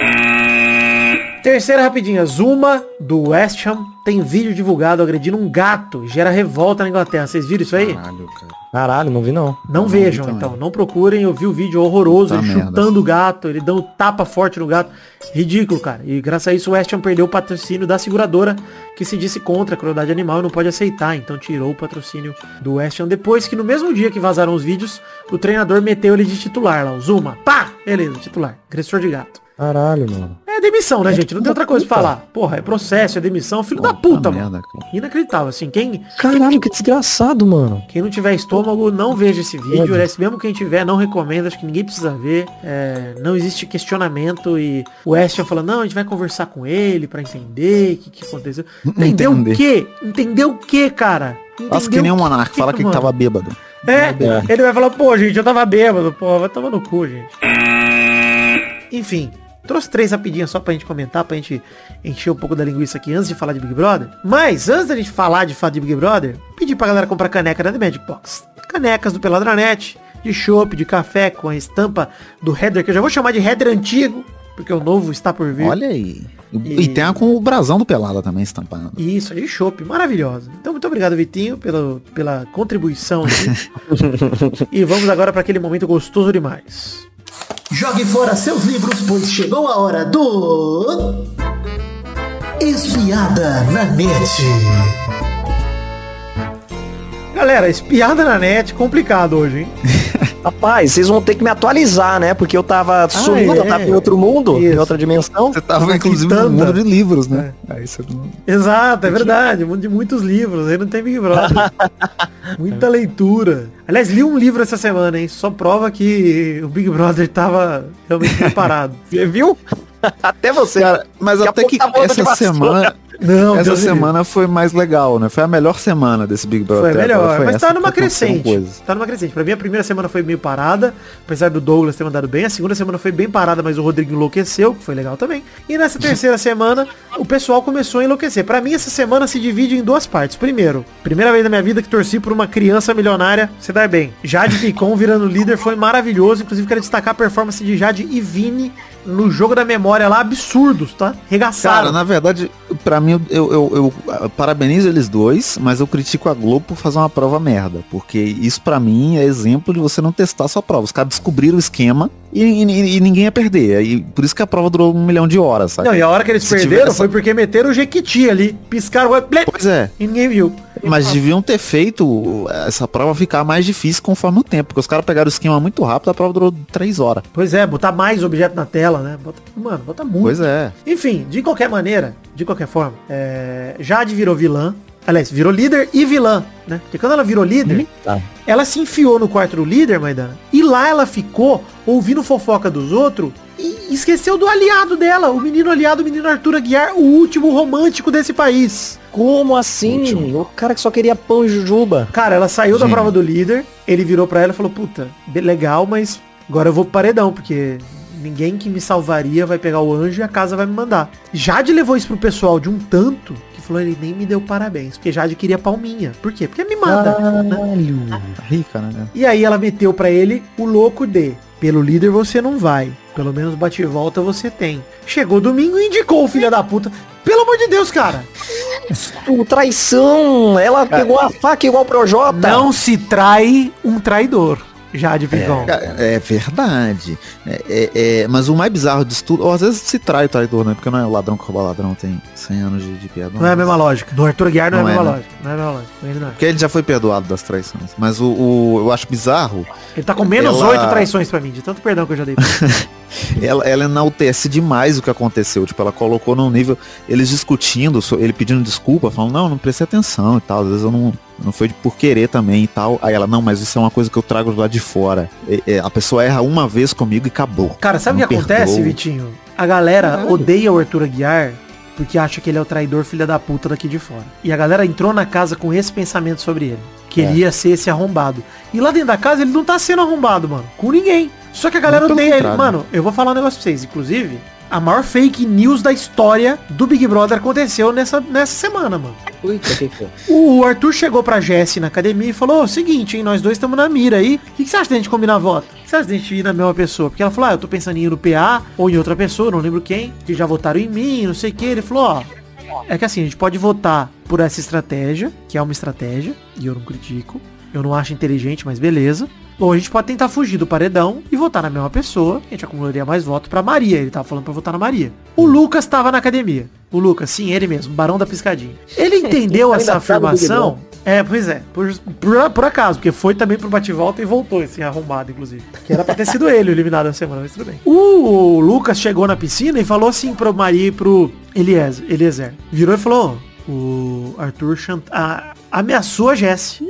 Terceira rapidinha. Zuma, do West Ham, tem vídeo divulgado agredindo um gato. Gera revolta na Inglaterra. Vocês viram isso aí? Caralho, cara. Caralho, não vi não. Não, não vejam, então. Não procurem. Eu vi o vídeo horroroso, ele chutando o gato, ele dando tapa forte no gato. Ridículo, cara. E graças a isso o West Ham perdeu o patrocínio da seguradora que se disse contra a crueldade animal e não pode aceitar. Então tirou o patrocínio do West Ham. Depois que no mesmo dia que vazaram os vídeos, o treinador meteu ele de titular lá, o Zuma. Pá! Beleza, titular. Agressor de gato. Caralho, mano. É demissão, né, gente? Não tem outra coisa pra falar. Porra, é processo, é demissão, filho da puta, mano. Inacreditável, assim, quem... Caralho, que desgraçado, mano. Quem não tiver estômago, não veja esse vídeo. É. Mesmo quem tiver, não recomendo, acho que ninguém precisa ver. É, não existe questionamento e o Ashton falando, não, a gente vai conversar com ele pra entender o que, que aconteceu. Entendeu o quê? Entendeu o quê, cara? Nossa, que nem um monarca, fala que, que tava bêbado. É, é, ele vai falar, pô, gente, eu tava bêbado, pô, vai tomar no cu, gente. Enfim, trouxe três rapidinhas só pra gente comentar, pra gente encher um pouco da linguiça aqui antes de falar de Big Brother. Mas, antes da gente falar de fato de Big Brother, pedi pra galera comprar caneca da The Magic Box. Canecas do Peladranet, de chopp, de café, com a estampa do header, que eu já vou chamar de header antigo, porque o novo está por vir. Olha aí. E, e tem a com o brasão do Pelada também estampando. Isso, de chopp, maravilhosa. Então, muito obrigado, Vitinho, pela, pela contribuição aqui. <laughs> e vamos agora para aquele momento gostoso demais. Jogue fora seus livros, pois chegou a hora do... Espiada na net. Galera, espiada na net, complicado hoje, hein? <laughs> Rapaz, vocês vão ter que me atualizar, né? Porque eu tava ah, sumindo, é. eu tava em outro mundo, Isso. em outra dimensão. Você tava, inclusive, no mundo de livros, né? É. Você... Exato, é verdade. Mundo de muitos livros. Aí não tem Big Brother. <laughs> Muita leitura. Aliás, li um livro essa semana, hein? Só prova que o Big Brother tava realmente preparado. <laughs> Você viu? <laughs> Até você. Cara, mas até que essa semana, não, Essa Deus semana Deus. foi mais legal, né? Foi a melhor semana desse Big Brother. Foi melhor, foi mas tá numa crescente. Tá numa crescente. Pra mim a primeira semana foi meio parada, apesar do Douglas ter mandado bem. A segunda semana foi bem parada, mas o Rodrigo enlouqueceu, que foi legal também. E nessa terceira semana, o pessoal começou a enlouquecer. Pra mim essa semana se divide em duas partes. Primeiro, primeira vez na minha vida que torci por uma criança milionária se dar bem. Jade Picon virando líder foi maravilhoso. Inclusive quero destacar a performance de Jade e Vini no jogo da memória lá, absurdos, tá? Regaçaram. Cara, na verdade, pra mim, eu, eu, eu, parabenizo eles dois, mas eu critico a Globo por fazer uma prova merda. Porque isso pra mim é exemplo de você não testar sua prova. Os caras descobriram o esquema e, e, e ninguém ia perder. E por isso que a prova durou um milhão de horas, sabe? Não, e a hora que eles Se perderam essa... foi porque meteram o Jequiti ali, piscaram o Pois é. E ninguém viu. Mas deviam ter feito essa prova ficar mais difícil conforme o tempo, porque os caras pegaram o esquema muito rápido, a prova durou três horas. Pois é, botar mais objeto na tela, né? Bota, mano, bota muito. Pois é. Enfim, de qualquer maneira, de qualquer forma, é, Jade virou vilã. Aliás, virou líder e vilã, né? Porque quando ela virou líder, uhum. tá. ela se enfiou no quarto do líder, Maidana, e lá ela ficou ouvindo fofoca dos outros e esqueceu do aliado dela, o menino aliado, o menino Arthur Aguiar, o último romântico desse país. Como assim? Último. O cara que só queria pão e jujuba. Cara, ela saiu da prova do líder, ele virou pra ela e falou, puta, legal, mas agora eu vou pro paredão, porque ninguém que me salvaria vai pegar o anjo e a casa vai me mandar. Jade levou isso pro pessoal de um tanto falou, ele nem me deu parabéns, porque Jade queria palminha. Por quê? Porque me manda. Né? Rica, né? E aí ela meteu para ele o louco de, pelo líder você não vai. Pelo menos bate e volta você tem. Chegou domingo e indicou o filho da puta. Pelo amor de Deus, cara. O traição. Ela pegou a faca igual pro Jota. Não se trai um traidor. Jade Picon. É, é verdade. É, é, é, mas o mais bizarro disso tudo, ou às vezes se trai o traidor, né? Porque não é o ladrão que rouba ladrão, tem 100 anos de, de piada. Não, é a mesma lógica. Do Arthur Guiar não, não, é a mesma é, né? lógica. Não é a mesma lógica. É. Porque ele já foi perdoado das traições. Mas o, o eu acho bizarro. Ele tá com menos oito ela... traições pra mim, de tanto perdão que eu já dei. <laughs> ela, ela enaltece demais o que aconteceu. Tipo, ela colocou num nível, eles discutindo, ele pedindo desculpa, falando, não, não prestei atenção e tal. Às vezes eu não, não foi por querer também e tal. Aí ela, não, mas isso é uma coisa que eu trago lá de fora. E, e, a pessoa erra uma vez comigo e acabou. Cara, sabe o que perdoou. acontece, Vitinho? A galera Caralho. odeia o Arthur Aguiar porque acha que ele é o traidor filha da puta daqui de fora. E a galera entrou na casa com esse pensamento sobre ele. Que é. ele ia ser esse arrombado. E lá dentro da casa ele não tá sendo arrombado, mano. Com ninguém. Só que a galera odeia ele. Mano, eu vou falar um negócio pra vocês. Inclusive, a maior fake news da história do Big Brother aconteceu nessa, nessa semana, mano. que foi? O Arthur chegou pra Jesse na academia e falou, o seguinte, hein, nós dois estamos na mira aí. O que, que, você acha da gente combinar voto? O que você acha da gente ir na mesma pessoa? Porque ela falou, ah, eu tô pensando em ir no PA ou em outra pessoa, não lembro quem, que já votaram em mim, não sei o que. Ele falou, ó, é que assim, a gente pode votar por essa estratégia, que é uma estratégia, e eu não critico. Eu não acho inteligente, mas beleza. Ou a gente pode tentar fugir do paredão e votar na mesma pessoa. A gente acumularia mais votos pra Maria. Ele tava falando pra votar na Maria. O Lucas tava na academia. O Lucas, sim, ele mesmo, Barão da Piscadinha. Ele <laughs> entendeu essa afirmação É, pois é. Por, por, por acaso, porque foi também pro bate-volta e voltou esse arrombado, inclusive. Que era pra ter sido ele o eliminado na semana, mas tudo bem. O Lucas chegou na piscina e falou assim pro Maria e pro Eliezer. Eliezer. Virou e falou, o Arthur chant... a, ameaçou a Jessie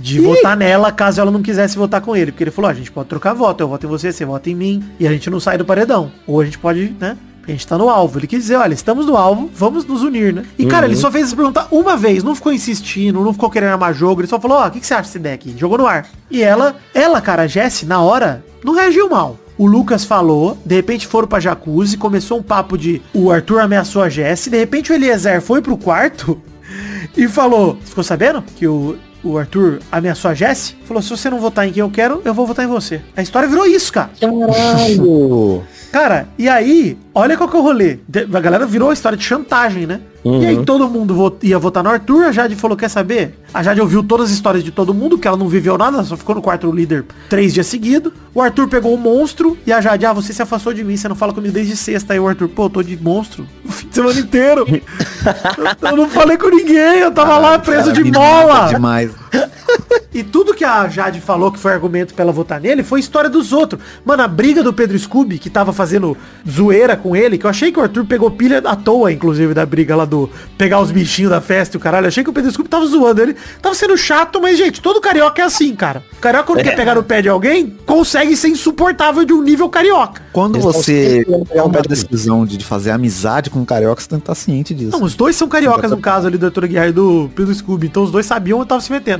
de votar nela caso ela não quisesse votar com ele. Porque ele falou, ah, a gente pode trocar voto, eu voto em você, você vota em mim, e a gente não sai do paredão. Ou a gente pode, né? A gente tá no alvo. Ele quis dizer, olha, estamos no alvo, vamos nos unir, né? E, cara, ele uhum. só fez essa pergunta uma vez, não ficou insistindo, não ficou querendo armar jogo, ele só falou, ó, oh, o que, que você acha desse deck? Jogou no ar. E ela, ela, cara, a Jessie, na hora, não reagiu mal. O Lucas falou, de repente foram pra jacuzzi, começou um papo de o Arthur ameaçou a Jessie, de repente o Eliezer foi pro quarto <laughs> e falou, ficou sabendo que o o Arthur ameaçou a Jess, falou, se você não votar em quem eu quero, eu vou votar em você. A história virou isso, cara. Caralho! cara, e aí, olha qual que é o rolê. A galera virou a história de chantagem, né? Uhum. E aí uhum. todo mundo ia votar no Arthur, a Jade falou, quer saber? A Jade ouviu todas as histórias de todo mundo, que ela não viveu nada, só ficou no quarto líder três dias seguidos. O Arthur pegou o monstro e a Jade, ah, você se afastou de mim, você não fala comigo desde sexta. Aí o Arthur, pô, eu tô de monstro o fim de semana inteiro. <laughs> eu, eu, não falei com ninguém, eu tava ah, lá preso cara, de mola. Demais. <laughs> e tudo que a Jade falou que foi argumento pra ela votar nele foi história dos outros. Mano, a briga do Pedro Scooby, que tava fazendo zoeira com ele, que eu achei que o Arthur pegou pilha à toa, inclusive, da briga lá do pegar os bichinhos da festa e o caralho. Eu achei que o Pedro Scooby tava zoando ele. Tava sendo chato, mas, gente, todo carioca é assim, cara. O carioca, quando é. quer pegar no pé de alguém, consegue ser insuportável de um nível carioca. Quando você toma a decisão de fazer amizade com um carioca, você tem que estar ciente disso. Não, os dois são cariocas no caso ali do Arthur Guerra e do Pedro Scooby. Então os dois sabiam onde tava se metendo.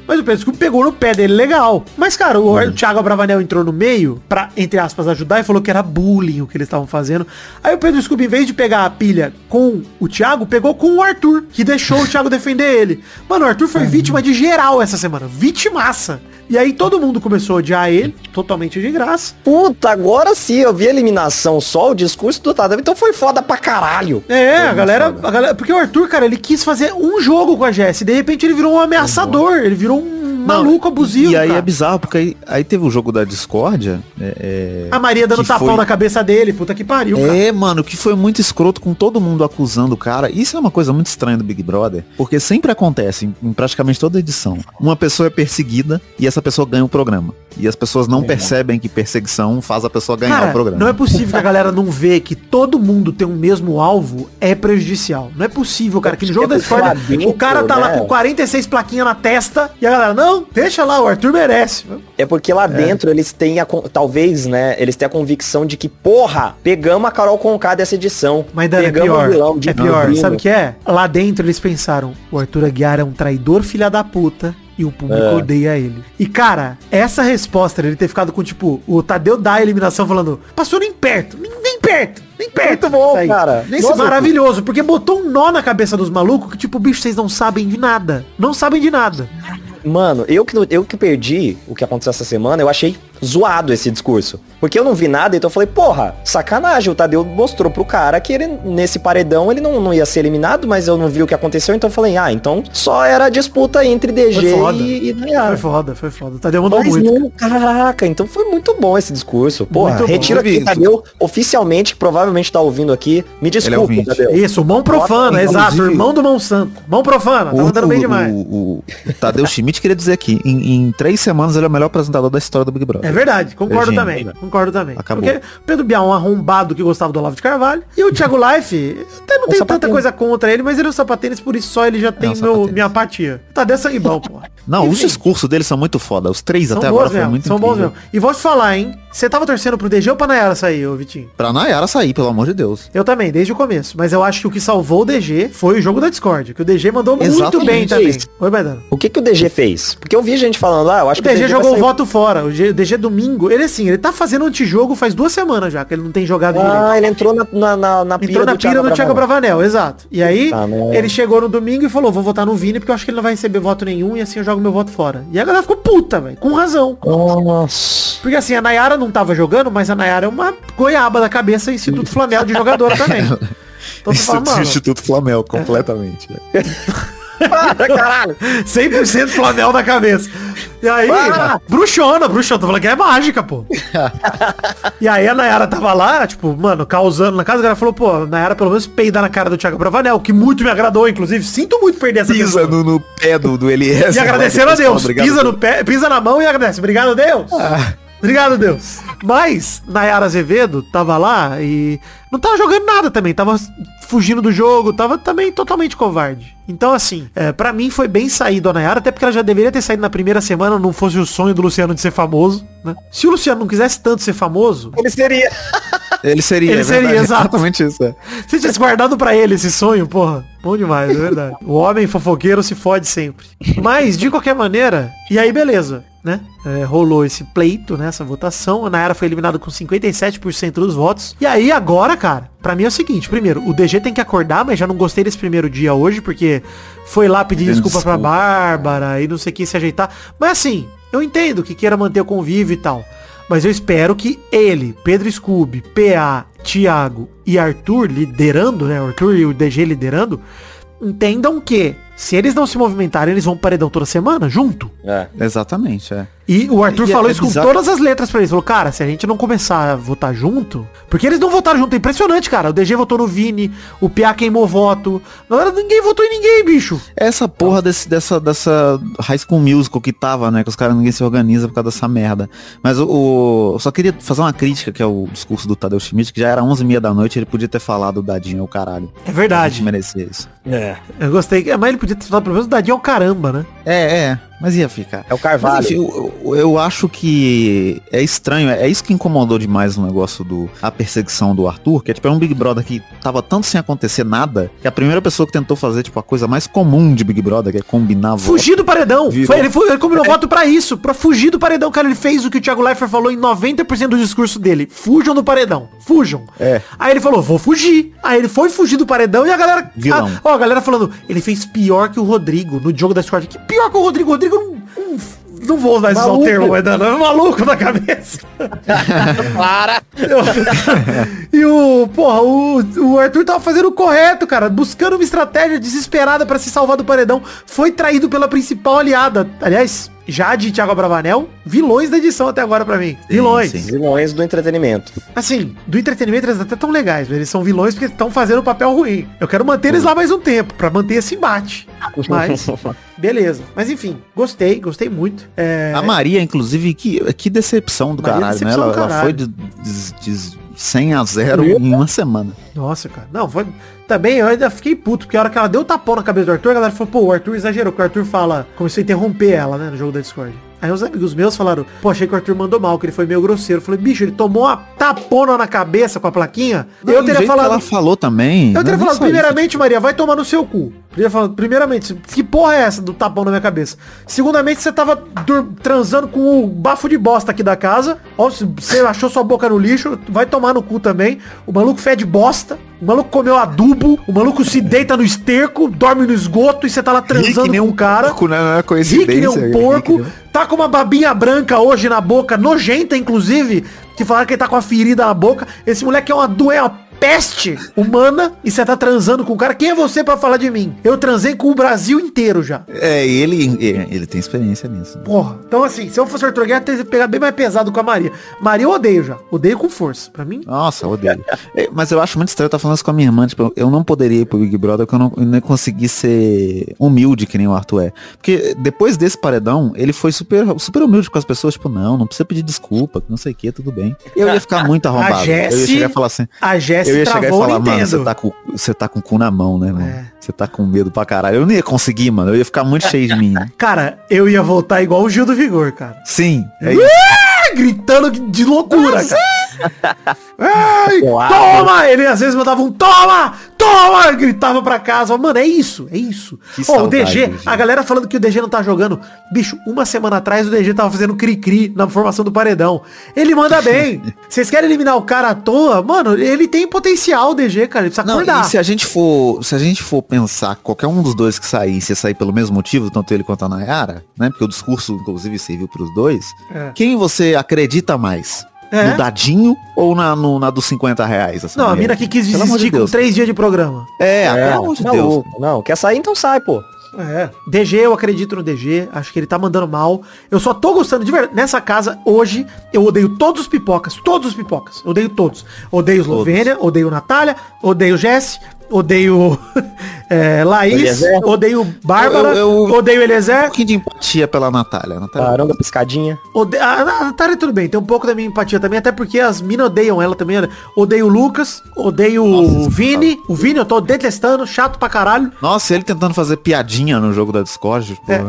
Mas o Pedro Scooby pegou no pé dele, legal. Mas, cara, o, uhum. o Thiago Abravanel entrou no meio pra, entre aspas, ajudar e falou que era bullying o que eles estavam fazendo. Aí o Pedro Scooby, em vez de pegar a pilha com o Thiago, pegou com o Arthur, que deixou o Thiago defender ele. Mano, o Arthur foi uhum. vítima de geral essa semana. Vitimaça. E aí todo mundo começou a odiar ele, totalmente de graça. Puta, agora sim, eu vi a eliminação só, o discurso do Tadeu, então foi foda pra caralho. É, a galera, a galera, porque o Arthur, cara, ele quis fazer um jogo com a Jess, de repente ele virou um ameaçador, ele virou um maluco abusivo. E aí cara. é bizarro, porque aí, aí, teve o jogo da discórdia. É, é, a Maria dando tapão foi... na cabeça dele, puta que pariu. É, cara. mano, que foi muito escroto com todo mundo acusando o cara. Isso é uma coisa muito estranha do Big Brother, porque sempre acontece em, em praticamente toda edição. Uma pessoa é perseguida e essa pessoa ganha o programa. E as pessoas não é. percebem que perseguição faz a pessoa ganhar cara, o programa. Não é possível que a galera não vê que todo mundo tem o um mesmo alvo é prejudicial. Não é possível, cara, que no jogo é da história o cara tá né? lá com 46 plaquinhas na testa e a galera, não, deixa lá, o Arthur merece. É porque lá é. dentro eles têm a, talvez, né, eles têm a convicção de que, porra, pegamos a Carol Conká dessa edição. Mas Dan, é pior, é pior, sabe o que é? Lá dentro eles pensaram, o Arthur Aguiar é um traidor filha da puta, e o público é. odeia ele. E, cara, essa resposta, ele ter ficado com, tipo, o Tadeu da eliminação falando, passou nem perto, nem, nem perto, nem perto. Muito bom, cara. Isso é maravilhoso, porque botou um nó na cabeça dos malucos que, tipo, bicho, vocês não sabem de nada. Não sabem de nada. Mano, eu que, eu que perdi o que aconteceu essa semana, eu achei zoado esse discurso. Porque eu não vi nada, então eu falei, porra, sacanagem. O Tadeu mostrou pro cara que ele, nesse paredão, ele não, não ia ser eliminado, mas eu não vi o que aconteceu, então eu falei, ah, então só era disputa entre DG e, e Nayara. Foi foda, foi foda. O Tadeu mandou mas muito. Não, caraca, então foi muito bom esse discurso. Porra, muito retira aqui, Tadeu, oficialmente, provavelmente tá ouvindo aqui. Me é desculpe, é Tadeu. Isso, mão profana, exato. Irmão do mão santo. Mão profana, tá mandando bem demais. O, o, o Tadeu Schmidt queria dizer aqui, em, em, três semanas ele é o melhor apresentador da história do Big Brother. É verdade, concordo também. Concordo também. Acabou. Porque Pedro Bial é um arrombado que gostava do Olavo de Carvalho. E o Thiago Life, até não tenho tanta coisa contra ele, mas ele é um sapatênis, por isso só ele já tem é um meu, minha apatia. Tá dessa bom, pô. Não, Enfim. os discursos deles são muito foda. Os três até agora foram muito São incrível. bons mesmo. E vou te falar, hein? Você tava torcendo pro DG ou pra Nayara sair, ô Vitinho? Pra Nayara sair, pelo amor de Deus. Eu também, desde o começo. Mas eu acho que o que salvou o DG foi o jogo da Discord. Que o DG mandou Exatamente. muito bem também. Oi, Baidano. O que que o DG fez? Porque eu vi gente falando lá, ah, eu acho o que o DG, DG jogou o voto fora. O DG domingo, ele assim, ele tá fazendo antijogo faz duas semanas já, que ele não tem jogado Ah, direito. ele entrou na, na, na, na pira entrou na do pira Thiago do Thiago Bravanel, exato. E aí, tá, ele chegou no domingo e falou, vou votar no Vini, porque eu acho que ele não vai receber voto nenhum e assim eu jogo meu voto fora. E a galera ficou puta, velho, com razão. Nossa. Porque assim, a Nayara não tava jogando, mas a Nayara é uma goiaba da cabeça Instituto Flamengo de jogadora também. <laughs> Então, Instituto, fala, Instituto Flamengo, completamente. É. <laughs> Para, caralho. 100% Flanel na cabeça. E aí, Para. bruxona, bruxona. Tô falando que é mágica, pô. <laughs> e aí a Nayara tava lá, tipo, mano, causando na casa. O cara falou, pô, Nayara pelo menos peida na cara do Thiago Bravanel, que muito me agradou, inclusive. Sinto muito perder essa Pisa no, no, pé do, do Elias. E agradecendo a Deus. Pisa no pé, pisa na mão e agradece. Obrigado, Deus. Ah. Obrigado, Deus. Mas, Nayara Azevedo tava lá e não tava jogando nada também. Tava fugindo do jogo, tava também totalmente covarde. Então, assim, é, para mim foi bem saído a Nayara, até porque ela já deveria ter saído na primeira semana, não fosse o sonho do Luciano de ser famoso, né? Se o Luciano não quisesse tanto ser famoso... Ele seria... Ele seria, Ele é seria, verdade, exatamente isso. É. Se tivesse guardado para ele esse sonho, porra, bom demais, é verdade. O homem fofoqueiro se fode sempre. Mas, de qualquer maneira, e aí beleza né? É, rolou esse pleito, né? Essa votação. A Nayara foi eliminada com 57% dos votos. E aí, agora, cara, pra mim é o seguinte. Primeiro, o DG tem que acordar, mas já não gostei desse primeiro dia hoje, porque foi lá pedir desculpa, desculpa pra Bárbara e não sei o que se ajeitar. Mas assim, eu entendo que queira manter o convívio e tal. Mas eu espero que ele, Pedro Scooby, PA, Thiago e Arthur liderando, né? Arthur e o DG liderando, entendam que se eles não se movimentarem, eles vão pro paredão toda semana, junto. É. Exatamente, é. E o Arthur e falou é isso com todas as letras pra eles. Falou, cara, se a gente não começar a votar junto... Porque eles não votaram junto, é impressionante, cara. O DG votou no Vini, o PA queimou voto. Agora ninguém votou em ninguém, bicho. Essa porra desse, dessa, dessa High School Musical que tava, né? Que os caras ninguém se organiza por causa dessa merda. Mas o, o... Eu só queria fazer uma crítica, que é o discurso do Tadeu Schmidt, que já era 11 h 30 da noite, ele podia ter falado o Dadinho ao caralho. É verdade. A gente merecia isso. É. Eu gostei. Mas ele podia ter falado pelo menos o Dadinho ao caramba, né? É, é. Mas ia ficar. É o Carvalho. Mas, enfim, eu, eu, acho que é estranho, é isso que incomodou demais o negócio do a perseguição do Arthur, que é tipo é um Big Brother que tava tanto sem acontecer nada, que a primeira pessoa que tentou fazer tipo a coisa mais comum de Big Brother, que é combinar Fugir do paredão. Foi, ele, foi, ele combinou é. voto para isso, para fugir do paredão, cara, ele fez o que o Thiago Leifert falou em 90% do discurso dele. Fujam do paredão. Fujam. É. Aí ele falou, vou fugir. Aí ele foi fugir do paredão e a galera, Vilão. A, ó, a galera falando, ele fez pior que o Rodrigo no jogo da Discord. Que pior que o Rodrigo, o Rodrigo não, vou usar esse termo, mas dando é maluco na cabeça. <laughs> Para! <laughs> e o, porra, o, o Arthur tava fazendo o correto, cara, buscando uma estratégia desesperada para se salvar do paredão. Foi traído pela principal aliada. Aliás, Jade e Thiago Bravanel, vilões da edição até agora para mim. Vilões. Sim, sim. Vilões do entretenimento. Assim, do entretenimento eles até tão legais, mas eles são vilões porque estão fazendo papel ruim. Eu quero manter eles lá mais um tempo, para manter esse embate. Mas, <laughs> beleza. Mas enfim, gostei, gostei muito. É... A Maria, inclusive, que, que decepção do Maria caralho, né? decepção né? Ela, ela, foi de, de, de 100 a 0 em uma semana. Nossa, cara. Não, foi... Também eu ainda fiquei puto, porque a hora que ela deu o tapão na cabeça do Arthur, a galera falou, pô, o Arthur exagerou, que o Arthur fala, começou a interromper ela, né, no jogo da Discord. Aí os amigos meus falaram, pô, achei que o Arthur mandou mal, que ele foi meio grosseiro. Eu falei, bicho, ele tomou uma tapona na cabeça com a plaquinha. Não, eu teria falado. ela falou também. Eu teria falado, primeiramente, Maria, vai tomar no seu cu. Primeiramente, que porra é essa do tapão na minha cabeça? Segundamente, você tava transando com o bafo de bosta aqui da casa. Ó, você achou sua boca no lixo, vai tomar no cu também. O maluco fede bosta. O maluco comeu adubo. O maluco se deita no esterco, dorme no esgoto e você tá lá transando com um cara. Porco, né? Não é coincidência. Rick nem um porco. Tá com uma babinha branca hoje na boca, nojenta, inclusive. Que falaram que ele tá com a ferida na boca. Esse moleque é uma doença peste humana e você tá transando com o cara. Quem é você para falar de mim? Eu transei com o Brasil inteiro já. É, ele, ele tem experiência nisso. Porra. Então assim, se eu fosse Arthur Guerra, teria pegar bem mais pesado com a Maria. Maria eu odeio já. Odeio com força. Pra mim. Nossa, odeio. <laughs> é, mas eu acho muito estranho eu estar falando isso com a minha irmã. Tipo, eu não poderia ir pro Big Brother porque eu não, eu não consegui ser humilde que nem o Arthur é. Porque depois desse paredão, ele foi super, super humilde com as pessoas. Tipo, não, não precisa pedir desculpa, não sei o que, tudo bem. Eu ia ficar muito arrombado. A Jessie, eu ia chegar e falar assim. A Jessie eu ia chegar e falar, mano, você tá, com, você tá com o cu na mão, né, mano? É. Você tá com medo pra caralho. Eu não ia conseguir, mano. Eu ia ficar muito cheio de mim. Né? <laughs> Cara, eu ia voltar igual o Gil do Vigor, cara. Sim. É isso. Gritando de loucura, cara. Ai, toma! Ele às vezes mandava um toma! Toma! Gritava pra casa. Mano, é isso, é isso. Ó, o DG, DG, a galera falando que o DG não tá jogando. Bicho, uma semana atrás o DG tava fazendo cri-cri na formação do paredão. Ele manda <laughs> bem. Vocês querem eliminar o cara à toa? Mano, ele tem potencial, o DG, cara. Ele precisa não, acordar. Se a gente for, se a gente for pensar qualquer um dos dois que sair, se sair pelo mesmo motivo, tanto ele quanto a Nayara, né? Porque o discurso, inclusive, serviu pros dois. É. Quem você acredita mais? É? No dadinho ou na, no, na dos 50 reais? Não, mulher? a mina que quis desistir de com três dias de programa. É, é pelo amor de Deus. Não, quer sair então sai, pô. É. DG, eu acredito no DG. Acho que ele tá mandando mal. Eu só tô gostando de verdade. Nessa casa, hoje, eu odeio todos os pipocas. Todos os pipocas. Eu odeio todos. Odeio Eslovênia, odeio Natália, odeio Jesse, odeio <laughs> é, Laís, Eliezer. odeio Bárbara, eu, eu, odeio Eliezer. Um pouquinho de empatia pela Natália. Natália. Barão da piscadinha. Ode... A, Natália tudo bem, tem um pouco da minha empatia também, até porque as minas odeiam ela também. Odeio o Lucas, odeio Nossa, o Vini. O Vini eu tô detestando, chato pra caralho. Nossa, ele tentando fazer piadinha no jogo da Discord. É.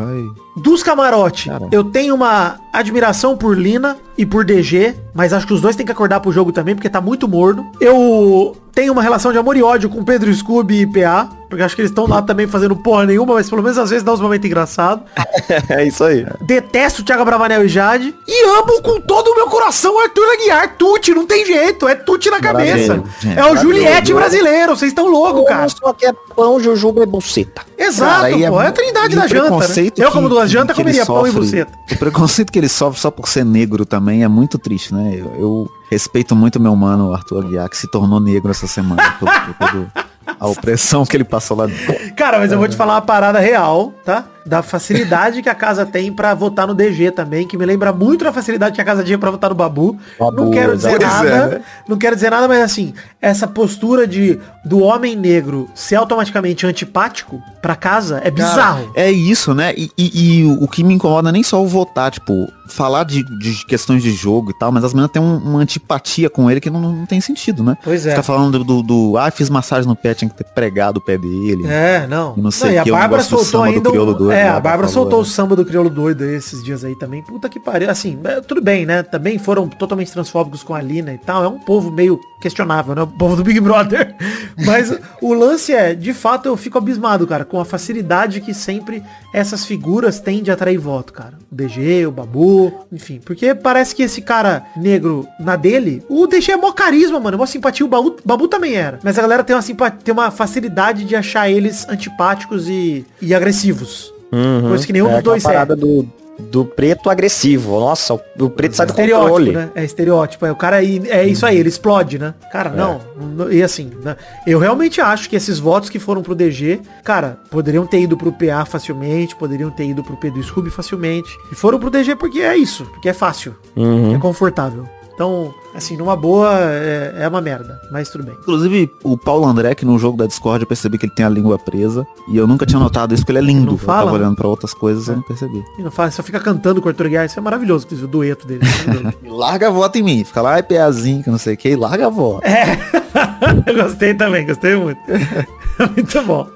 Dos camarote, eu tenho uma admiração por Lina e por DG, mas acho que os dois têm que acordar pro jogo também, porque tá muito morno. Eu tenho uma relação de amor e ódio com Pedro Scooby e PA, porque acho que eles estão lá também fazendo porra nenhuma, mas pelo menos às vezes dá uns momentos engraçados. <laughs> é isso aí. Detesto o Thiago Bravanel e Jade. E amo com todo o meu coração o Arthur Aguiar. Tuti, não tem jeito. É Tuti na cabeça. É o Juliette brasileiro. Vocês estão loucos, cara. Só que é pão, jujuba e buceta. Exato, cara, pô. É, é a trindade da janta, né? Eu, como duas jantas, comeria pão e buceta. O preconceito que ele sofre só por ser negro também é muito triste, né? eu, eu respeito muito meu mano Arthur Aguiar, que se tornou negro essa semana. Todo, todo, a opressão que ele passou lá dentro. Cara, mas eu vou te falar uma parada real, tá? Da facilidade que a casa tem para votar no DG também, que me lembra muito da facilidade que a casa tinha para votar no Babu. Babu não quero dizer nada, é, né? não quero dizer nada, mas assim, essa postura de do homem negro ser automaticamente antipático para casa é bizarro. Cara, é isso, né? E, e, e, o que me incomoda nem só o votar, tipo, falar de, de questões de jogo e tal, mas as meninas têm um, uma antipatia com ele que não, não tem sentido, né? Pois é. Você tá falando do, do, do, ah, fiz massagem no pé, tinha que ter pregado o pé dele. É, não. não sei não, e a Bárbara soltou ainda um, é, a Bárbara soltou o samba do crioulo doido esses dias aí também. Puta que pariu. Assim, é, tudo bem, né? Também foram totalmente transfóbicos com a Lina e tal. É um povo meio questionável, né? O povo do Big Brother. <laughs> Mas o lance é, de fato, eu fico abismado, cara, com a facilidade que sempre essas figuras têm de atrair voto, cara. O DG, o Babu, enfim. Porque parece que esse cara negro na dele, o DG é mó carisma, mano. É mó simpatia. O Babu, Babu também era. Mas a galera tem uma, simpatia, tem uma facilidade de achar eles antipáticos e, e agressivos. Uhum. Coisa que nenhum é dos dois é. Do, do preto agressivo. Nossa, o preto sai do controle. Né? É estereótipo. É, o cara é isso aí, ele explode, né? Cara, é. não, E assim, né? eu realmente acho que esses votos que foram pro DG, cara, poderiam ter ido pro PA facilmente, poderiam ter ido pro Pedro Scooby facilmente. E foram pro DG porque é isso, porque é fácil, uhum. é confortável. Então, assim, numa boa, é, é, uma merda, mas tudo bem. Inclusive, o Paulo André, que no jogo da Discord eu percebi que ele tem a língua presa. E eu nunca tinha notado isso, porque ele é lindo. Não fala? Eu tava olhando pra outras coisas, é. eu não percebi. E não fala, só fica cantando com o Arthur Guiar, isso é maravilhoso, o dueto dele. <laughs> larga a voto em mim, fica lá, é peazinho, que não sei o que, e larga a voto. É, <laughs> eu gostei também, gostei muito. <laughs> muito bom.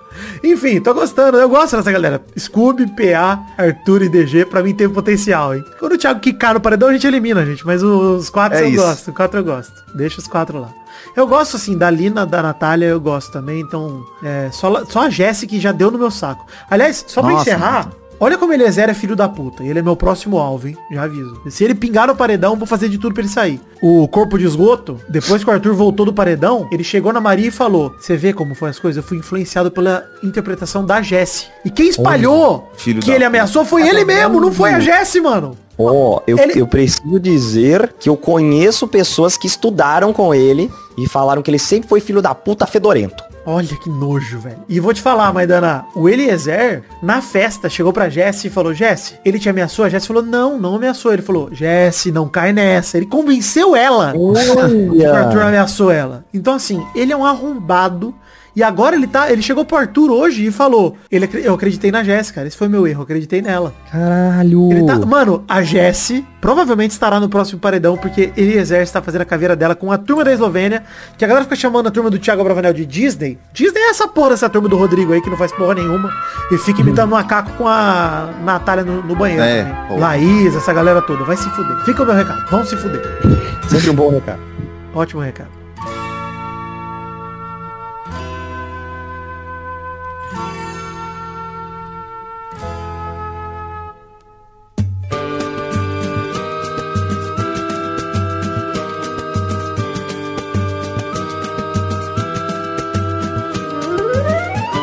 Enfim, tô gostando. Eu gosto dessa galera. Scooby, PA, Arthur e DG, pra mim tem potencial, hein? Quando o Thiago quicar no paredão, a gente elimina, gente. Mas os quatro é eu isso. gosto. Os quatro eu gosto. Deixa os quatro lá. Eu gosto, assim, da Lina, da Natália, eu gosto também. Então, é, só, só a Jéssica já deu no meu saco. Aliás, só pra Nossa, encerrar... Olha como Eliezer é filho da puta. E ele é meu próximo alvo, hein? Já aviso. Se ele pingar no paredão, vou fazer de tudo pra ele sair. O corpo de esgoto, depois que o Arthur voltou do paredão, ele chegou na Maria e falou: Você vê como foi as coisas? Eu fui influenciado pela interpretação da Jesse. E quem espalhou que ele ameaçou foi ele mesmo, não foi a Jesse, mano. Ó, oh, eu, ele... eu preciso dizer que eu conheço pessoas que estudaram com ele e falaram que ele sempre foi filho da puta fedorento. Olha que nojo, velho. E vou te falar, Maidana, o Eliezer, na festa, chegou pra Jesse e falou, Jesse, ele te ameaçou? A Jesse falou, não, não ameaçou. Ele falou, Jesse, não cai nessa. Ele convenceu ela Olha. <laughs> o Arthur ameaçou ela. Então, assim, ele é um arrombado e agora ele tá, ele chegou pro Arthur hoje e falou, ele, eu acreditei na Jéssica, esse foi meu erro, eu acreditei nela. Caralho. Ele tá, mano, a Jessie provavelmente estará no próximo paredão, porque Eliezer está fazendo a caveira dela com a turma da Eslovênia, que a galera fica chamando a turma do Thiago Bravanel de Disney. Disney é essa porra, essa turma do Rodrigo aí, que não faz porra nenhuma, e fica imitando um macaco com a Natália no, no banheiro. É, Laís, essa galera toda, vai se fuder. Fica o meu recado, vão se fuder. <laughs> Sempre um bom recado. Ótimo recado.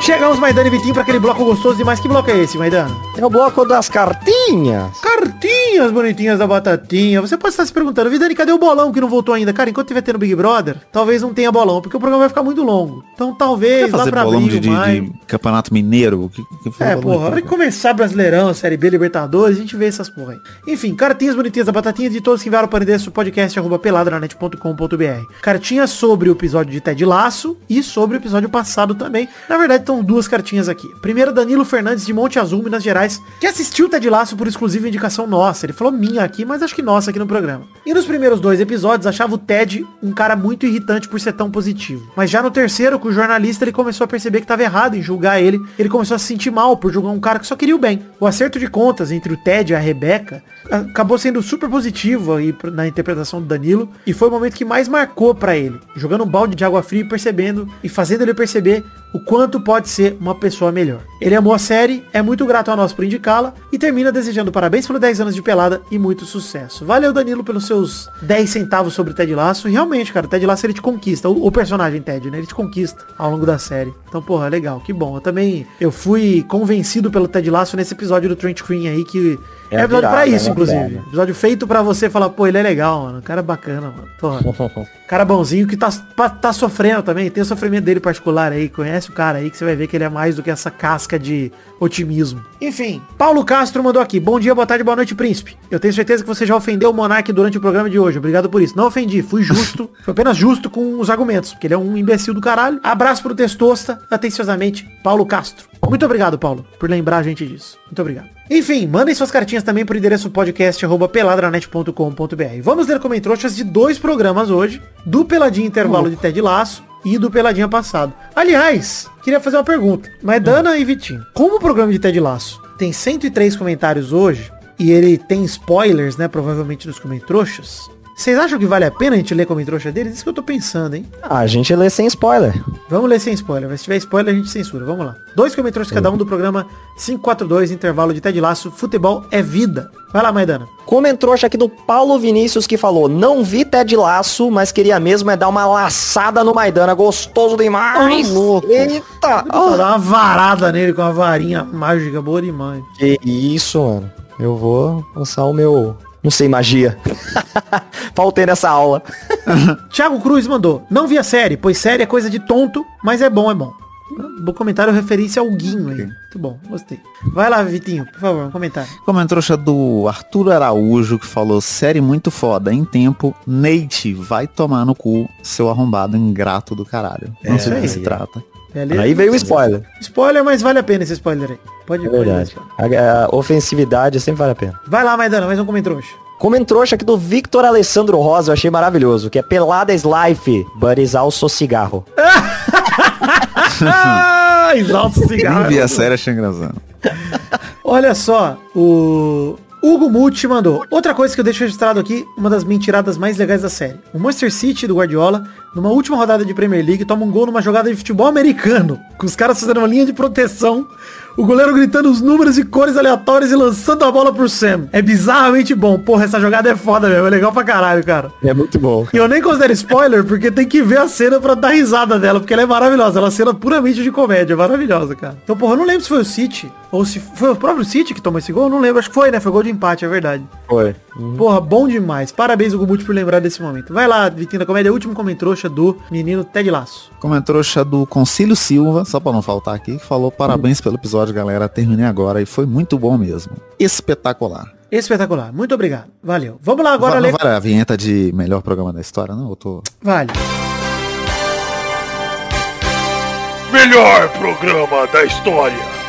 Chegamos, Maidana e Vitinho, para aquele bloco gostoso demais. Que bloco é esse, Maidana? É o bloco das cartinhas. Cartinhas! Bonitinhas da batatinha. Você pode estar se perguntando, Vidani, cadê o bolão que não voltou ainda? Cara, enquanto estiver tendo Big Brother, talvez não tenha bolão, porque o programa vai ficar muito longo. Então talvez lá pra bolão abril, de, de, de, Campeonato Mineiro? Que, que é, porra, hora que começar Brasileirão, Série B, Libertadores, a gente vê essas porra aí. Enfim, cartinhas bonitinhas da batatinha de todos que enviaram para o endereço podcast arroba peladranet.com.br. Cartinhas sobre o episódio de Ted Laço e sobre o episódio passado também. Na verdade, estão duas cartinhas aqui. Primeiro, Danilo Fernandes de Monte Azul, Minas Gerais, que assistiu Ted Laço por exclusiva indicação nossa. Ele falou minha aqui, mas acho que nossa aqui no programa. E nos primeiros dois episódios, achava o Ted um cara muito irritante por ser tão positivo. Mas já no terceiro, com o jornalista, ele começou a perceber que estava errado em julgar ele. Ele começou a se sentir mal por julgar um cara que só queria o bem. O acerto de contas entre o Ted e a Rebeca acabou sendo super positivo aí na interpretação do Danilo. E foi o momento que mais marcou para ele. Jogando um balde de água fria e percebendo e fazendo ele perceber o quanto pode ser uma pessoa melhor. Ele amou a série, é muito grato a nós por indicá-la e termina desejando parabéns pelos 10 anos de pelada e muito sucesso. Valeu, Danilo, pelos seus 10 centavos sobre Ted Laço. Realmente, cara, Ted Laço ele te conquista. O, o, personagem Ted, né? Ele te conquista ao longo da série. Então, porra, legal, que bom. Eu também, eu fui convencido pelo Ted Laço nesse episódio do Trent Queen aí, que é, é episódio pra isso, é inclusive. Episódio feito pra você falar, pô, ele é legal, mano. O cara é bacana, mano. Porra. <laughs> cara bonzinho que tá, tá sofrendo também. Tem o sofrimento dele particular aí. Conhece o cara aí que você vai ver que ele é mais do que essa casca de otimismo. Enfim, Paulo Castro mandou aqui. Bom dia, boa tarde, boa noite, príncipe. Eu tenho certeza que você já ofendeu o Monark durante o programa de hoje. Obrigado por isso. Não ofendi, fui justo. <laughs> Foi apenas justo com os argumentos, porque ele é um imbecil do caralho. Abraço pro Testosta. Atenciosamente, Paulo Castro. Muito obrigado, Paulo, por lembrar a gente disso. Muito obrigado. Enfim, mandem suas cartinhas também por endereço podcast peladranet.com.br. Vamos ler comentários de dois programas hoje, do Peladinho Intervalo de Ted Laço e do Peladinha passado. Aliás, queria fazer uma pergunta. Mas Dana e Vitinho, como o programa de Ted Laço tem 103 comentários hoje, e ele tem spoilers, né, provavelmente nos comentários, vocês acham que vale a pena a gente ler como trouxa deles? Isso que eu tô pensando, hein? Ah, a gente lê sem spoiler. Vamos ler sem spoiler. Mas se tiver spoiler, a gente censura. Vamos lá. Dois comentários cada um do programa 542, intervalo de Ted Laço. Futebol é vida. Vai lá, Maidana. Comentrouxa aqui do Paulo Vinícius que falou, não vi Ted Laço, mas queria mesmo é dar uma laçada no Maidana, gostoso demais. Oh, louco. Eita. Oh. Dar uma varada nele com uma varinha mágica, boa demais. Que isso, mano. Eu vou lançar o meu não sei magia. <laughs> Faltei nessa aula. <laughs> Thiago Cruz mandou. Não vi a série, pois série é coisa de tonto, mas é bom, é bom. Bom comentário referência ao Guinho aí. Muito bom, gostei. Vai lá, Vitinho, por favor, um comentário. Comentário do Arthur Araújo, que falou, série muito foda, em tempo, Nate, vai tomar no cu, seu arrombado ingrato do caralho. Não é, sei do que se trata. Beleza? Aí veio o spoiler. Spoiler, mas vale a pena esse spoiler aí. Pode, é verdade. Pode a, a, ofensividade sempre vale a pena. Vai lá, Maidana, mais um comentrouxa. Comentrouxa aqui do Victor Alessandro Rosa, eu achei maravilhoso, que é Pelada is life, but is also cigarro. <laughs> Exalta cigarro. Vi a série, achei engraçado. Olha só, o Hugo Muti mandou. Outra coisa que eu deixo registrado aqui, uma das mentiradas mais legais da série. O Manchester City do Guardiola, numa última rodada de Premier League, toma um gol numa jogada de futebol americano, com os caras fazendo uma linha de proteção o goleiro gritando os números e cores aleatórias e lançando a bola pro Sam. É bizarramente bom. Porra, essa jogada é foda mesmo. É legal pra caralho, cara. É muito bom. E eu nem considero spoiler, porque tem que ver a cena pra dar risada dela, porque ela é maravilhosa. Ela é uma cena puramente de comédia. Maravilhosa, cara. Então, porra, eu não lembro se foi o City ou se foi o próprio City que tomou esse gol. Eu não lembro. Acho que foi, né? Foi gol de empate, é verdade. Foi. Uhum. Porra, bom demais. Parabéns, Hugo Muti, por lembrar desse momento. Vai lá, Vitinho da Comédia. Último comentrouxa do menino Ted Laço. Comentrouxa do Concílio Silva, só pra não faltar aqui, que falou parabéns uhum. pelo episódio, galera. Terminei agora e foi muito bom mesmo. Espetacular. Espetacular. Muito obrigado. Valeu. Vamos lá agora, ler... vale a vinheta de melhor programa da história, não? Eu tô... Vale. Melhor programa da história.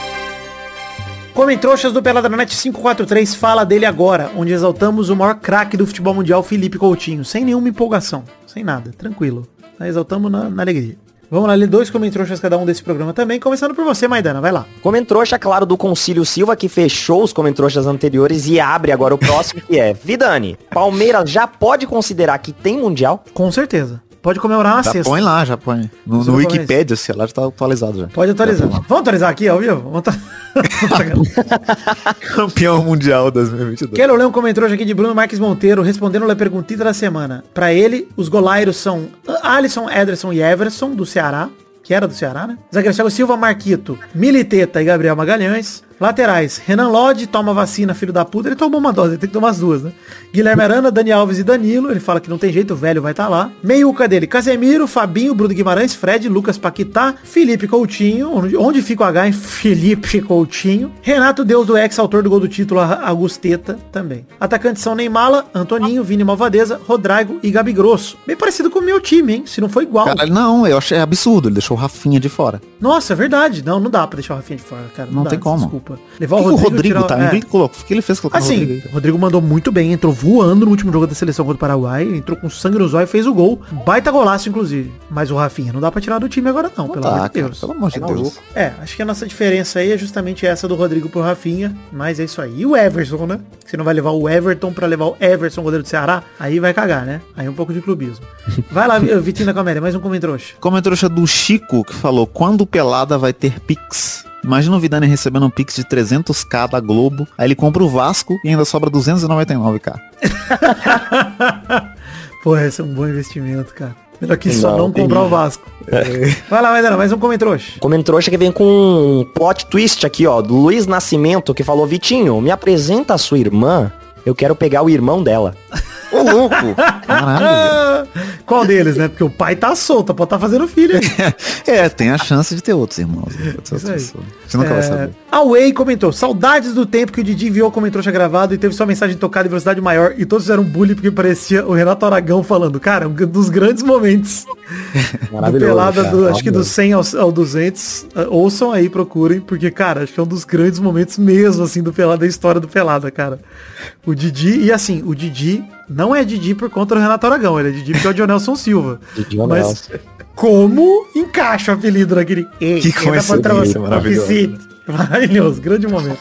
Comentrouxas do Peladranet 543 fala dele agora, onde exaltamos o maior craque do futebol mundial, Felipe Coutinho, sem nenhuma empolgação, sem nada, tranquilo. Exaltamos na, na alegria. Vamos lá ler dois comentrouxas cada um desse programa também, começando por você, Maidana, vai lá. Comentrouxa, claro, do Concílio Silva, que fechou os comentrouxas anteriores e abre agora o próximo, que é Vidani, Palmeiras já pode considerar que tem Mundial? Com certeza. Pode comemorar na já sexta. põe lá, já põe. No, no Wikipedia, sei lá, já tá atualizado já. Pode atualizar. Vamos atualizar aqui, ao vivo? Vamos <laughs> Campeão mundial 2022. Quero ler um comentário aqui de Bruno Marques Monteiro, respondendo a perguntita da semana. Para ele, os golairos são Alisson, Ederson e Everson, do Ceará que era do Ceará, né? Zagueiro Thiago Silva, Marquito, Militeta e Gabriel Magalhães. Laterais, Renan Lodge toma vacina, filho da puta. Ele tomou uma dose, ele tem que tomar as duas, né? Guilherme Arana, Dani Alves e Danilo. Ele fala que não tem jeito, o velho vai estar tá lá. Meiuca dele, Casemiro, Fabinho, Bruno Guimarães, Fred, Lucas Paquetá, Felipe Coutinho. Onde, onde fica o H em <laughs> Felipe Coutinho. Renato Deus do ex, autor do gol do título, Agusteta também. Atacantes são Neymala, Antoninho, Vini Malvadeza, Rodrigo e Gabi Grosso. Bem parecido com o meu time, hein? Se não for igual. Cara, não, eu achei absurdo. Ele deixou o Rafinha de fora. Nossa, é verdade. Não, não dá pra deixar o Rafinha de fora, cara. Não, não dá, tem como. Desculpa. Levar que o Rodrigo, que o Rodrigo tirar... tá? É. Colocou, o que ele fez colocar assim, o Rodrigo? Rodrigo mandou muito bem, entrou voando no último jogo da seleção contra o Paraguai, entrou com sangue no zóio e fez o gol. Baita golaço, inclusive. Mas o Rafinha não dá pra tirar do time agora não, não pelo amor de Deus. Pelo amor de é Deus. É, acho que a nossa diferença aí é justamente essa do Rodrigo pro Rafinha, mas é isso aí. E o Everson, né? Você não vai levar o Everton pra levar o Everson, goleiro do Ceará, aí vai cagar, né? Aí é um pouco de clubismo. <laughs> Vai lá, Vitinho da Comédia, mais um comentrouxa. Comentrouxa do Chico, que falou, quando Pelada vai ter Pix? Imagina o Vidani recebendo um Pix de 300k da Globo, aí ele compra o Vasco e ainda sobra 299k. <laughs> Pô, esse é um bom investimento, cara. Melhor que só não, não comprar o Vasco. É. <laughs> Vai lá, vai dar mais um comentrouxa. Comentrouxa que vem com um plot twist aqui, ó, do Luiz Nascimento, que falou, Vitinho, me apresenta a sua irmã, eu quero pegar o irmão dela. <laughs> Ô, louco! Caralho. Qual deles, né? Porque o pai tá solto, pode estar tá fazendo filho. <laughs> é, tem a chance de ter outros irmãos. Né? Você nunca é... vai saber. A Way comentou, saudades do tempo que o Didi enviou como trouxa gravado e teve sua mensagem tocada em velocidade maior e todos fizeram bullying porque parecia o Renato Aragão falando. Cara, um dos grandes momentos <laughs> do Pelada, do, acho que do 100 ao, ao 200. Uh, ouçam aí, procurem, porque, cara, acho que é um dos grandes momentos mesmo, assim, do Pelada, da história do Pelada, cara. O Didi, e assim, o Didi não é Didi por conta do Renato Aragão, ele é Didi porque é o Dionelson Silva. Mas como encaixa o apelido naquele... Que coincidência maravilhoso. Maravilhoso, grande momento.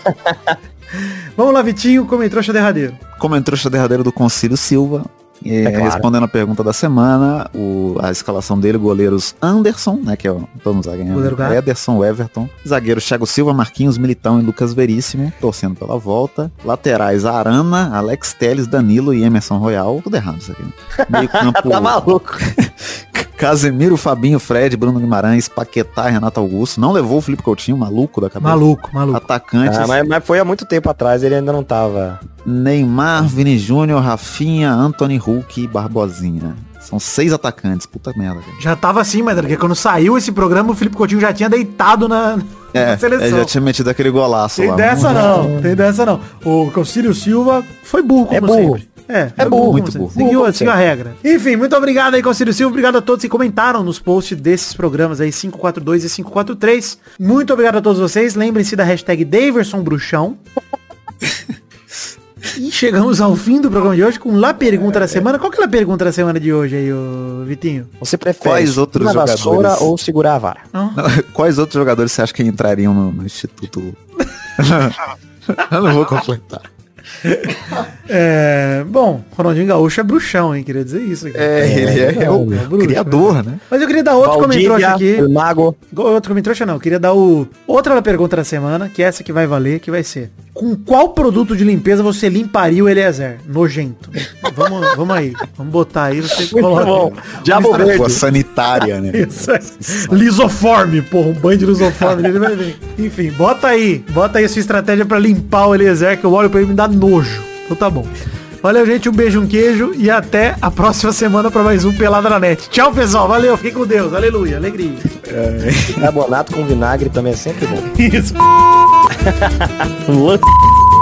<laughs> Vamos lá, Vitinho, comentrouxa derradeiro. Comentrouxa derradeiro do Concílio Silva. É, é claro. Respondendo a pergunta da semana, o, a escalação dele, goleiros Anderson, né, que é o dono zagueiro, Ederson, Everton, zagueiro Thiago Silva, Marquinhos, Militão e Lucas Veríssimo, torcendo pela volta, laterais Arana, Alex Teles, Danilo e Emerson Royal, tudo errado isso aqui. Né? <laughs> Meio campo... tá maluco. <laughs> Casemiro, Fabinho, Fred, Bruno Guimarães, Paquetá, Renato Augusto. Não levou o Felipe Coutinho, maluco da cabeça. Maluco, maluco. Atacante. Ah, mas, mas, foi há muito tempo atrás, ele ainda não tava. Neymar, Vini Júnior, Rafinha, Anthony Hulk e Barbosinha. São seis atacantes, puta merda. Cara. Já tava assim, mas porque quando saiu esse programa, o Felipe Coutinho já tinha deitado na, é, na seleção. Ele já tinha metido aquele golaço tem lá. Dessa não, tem dessa não. O Concílio Silva foi burro, como é burro. sempre. É, é burro, muito burro. Seguiu, burro, seguiu a regra. Enfim, muito obrigado aí, Conselho Silva. Obrigado a todos que comentaram nos posts desses programas aí, 542 e 543. Muito obrigado a todos vocês. Lembrem-se da hashtag Daverson Bruxão. <laughs> E chegamos ao fim do programa de hoje com lá pergunta da semana. Qual que é a pergunta da semana de hoje aí, ô Vitinho? Você prefere Quais outros jogadores ou segurar a vara? Não, <laughs> quais outros jogadores você acha que entrariam no, no Instituto? <laughs> Eu não vou completar é, bom, Ronaldinho Gaúcho é bruxão, hein? Queria dizer isso. Aqui. É, ele é, é o é bruxo, criador, né? Mas eu queria dar outro comentário aqui. O mago. Outro comentário não. Eu queria dar o outra pergunta da semana, que é essa que vai valer, que vai ser. Com qual produto de limpeza você limparia o Eliezer? Nojento. vamos, vamos aí. Vamos botar aí, você coloca. Bom. Diabo verde. sanitária, né? Isso aí. Lisoforme, porra, um banho de lisoforme, ele vai ver. Enfim, bota aí. Bota aí a sua estratégia pra limpar o Eliezer, que eu olho pra ele e me dá nojo. Então tá bom. Valeu, gente. Um beijo, um queijo e até a próxima semana para mais um Pelada na Net. Tchau, pessoal. Valeu. Fique com Deus. Aleluia. Alegria. É. Carbonato com vinagre também é sempre bom. <laughs> Isso. <laughs>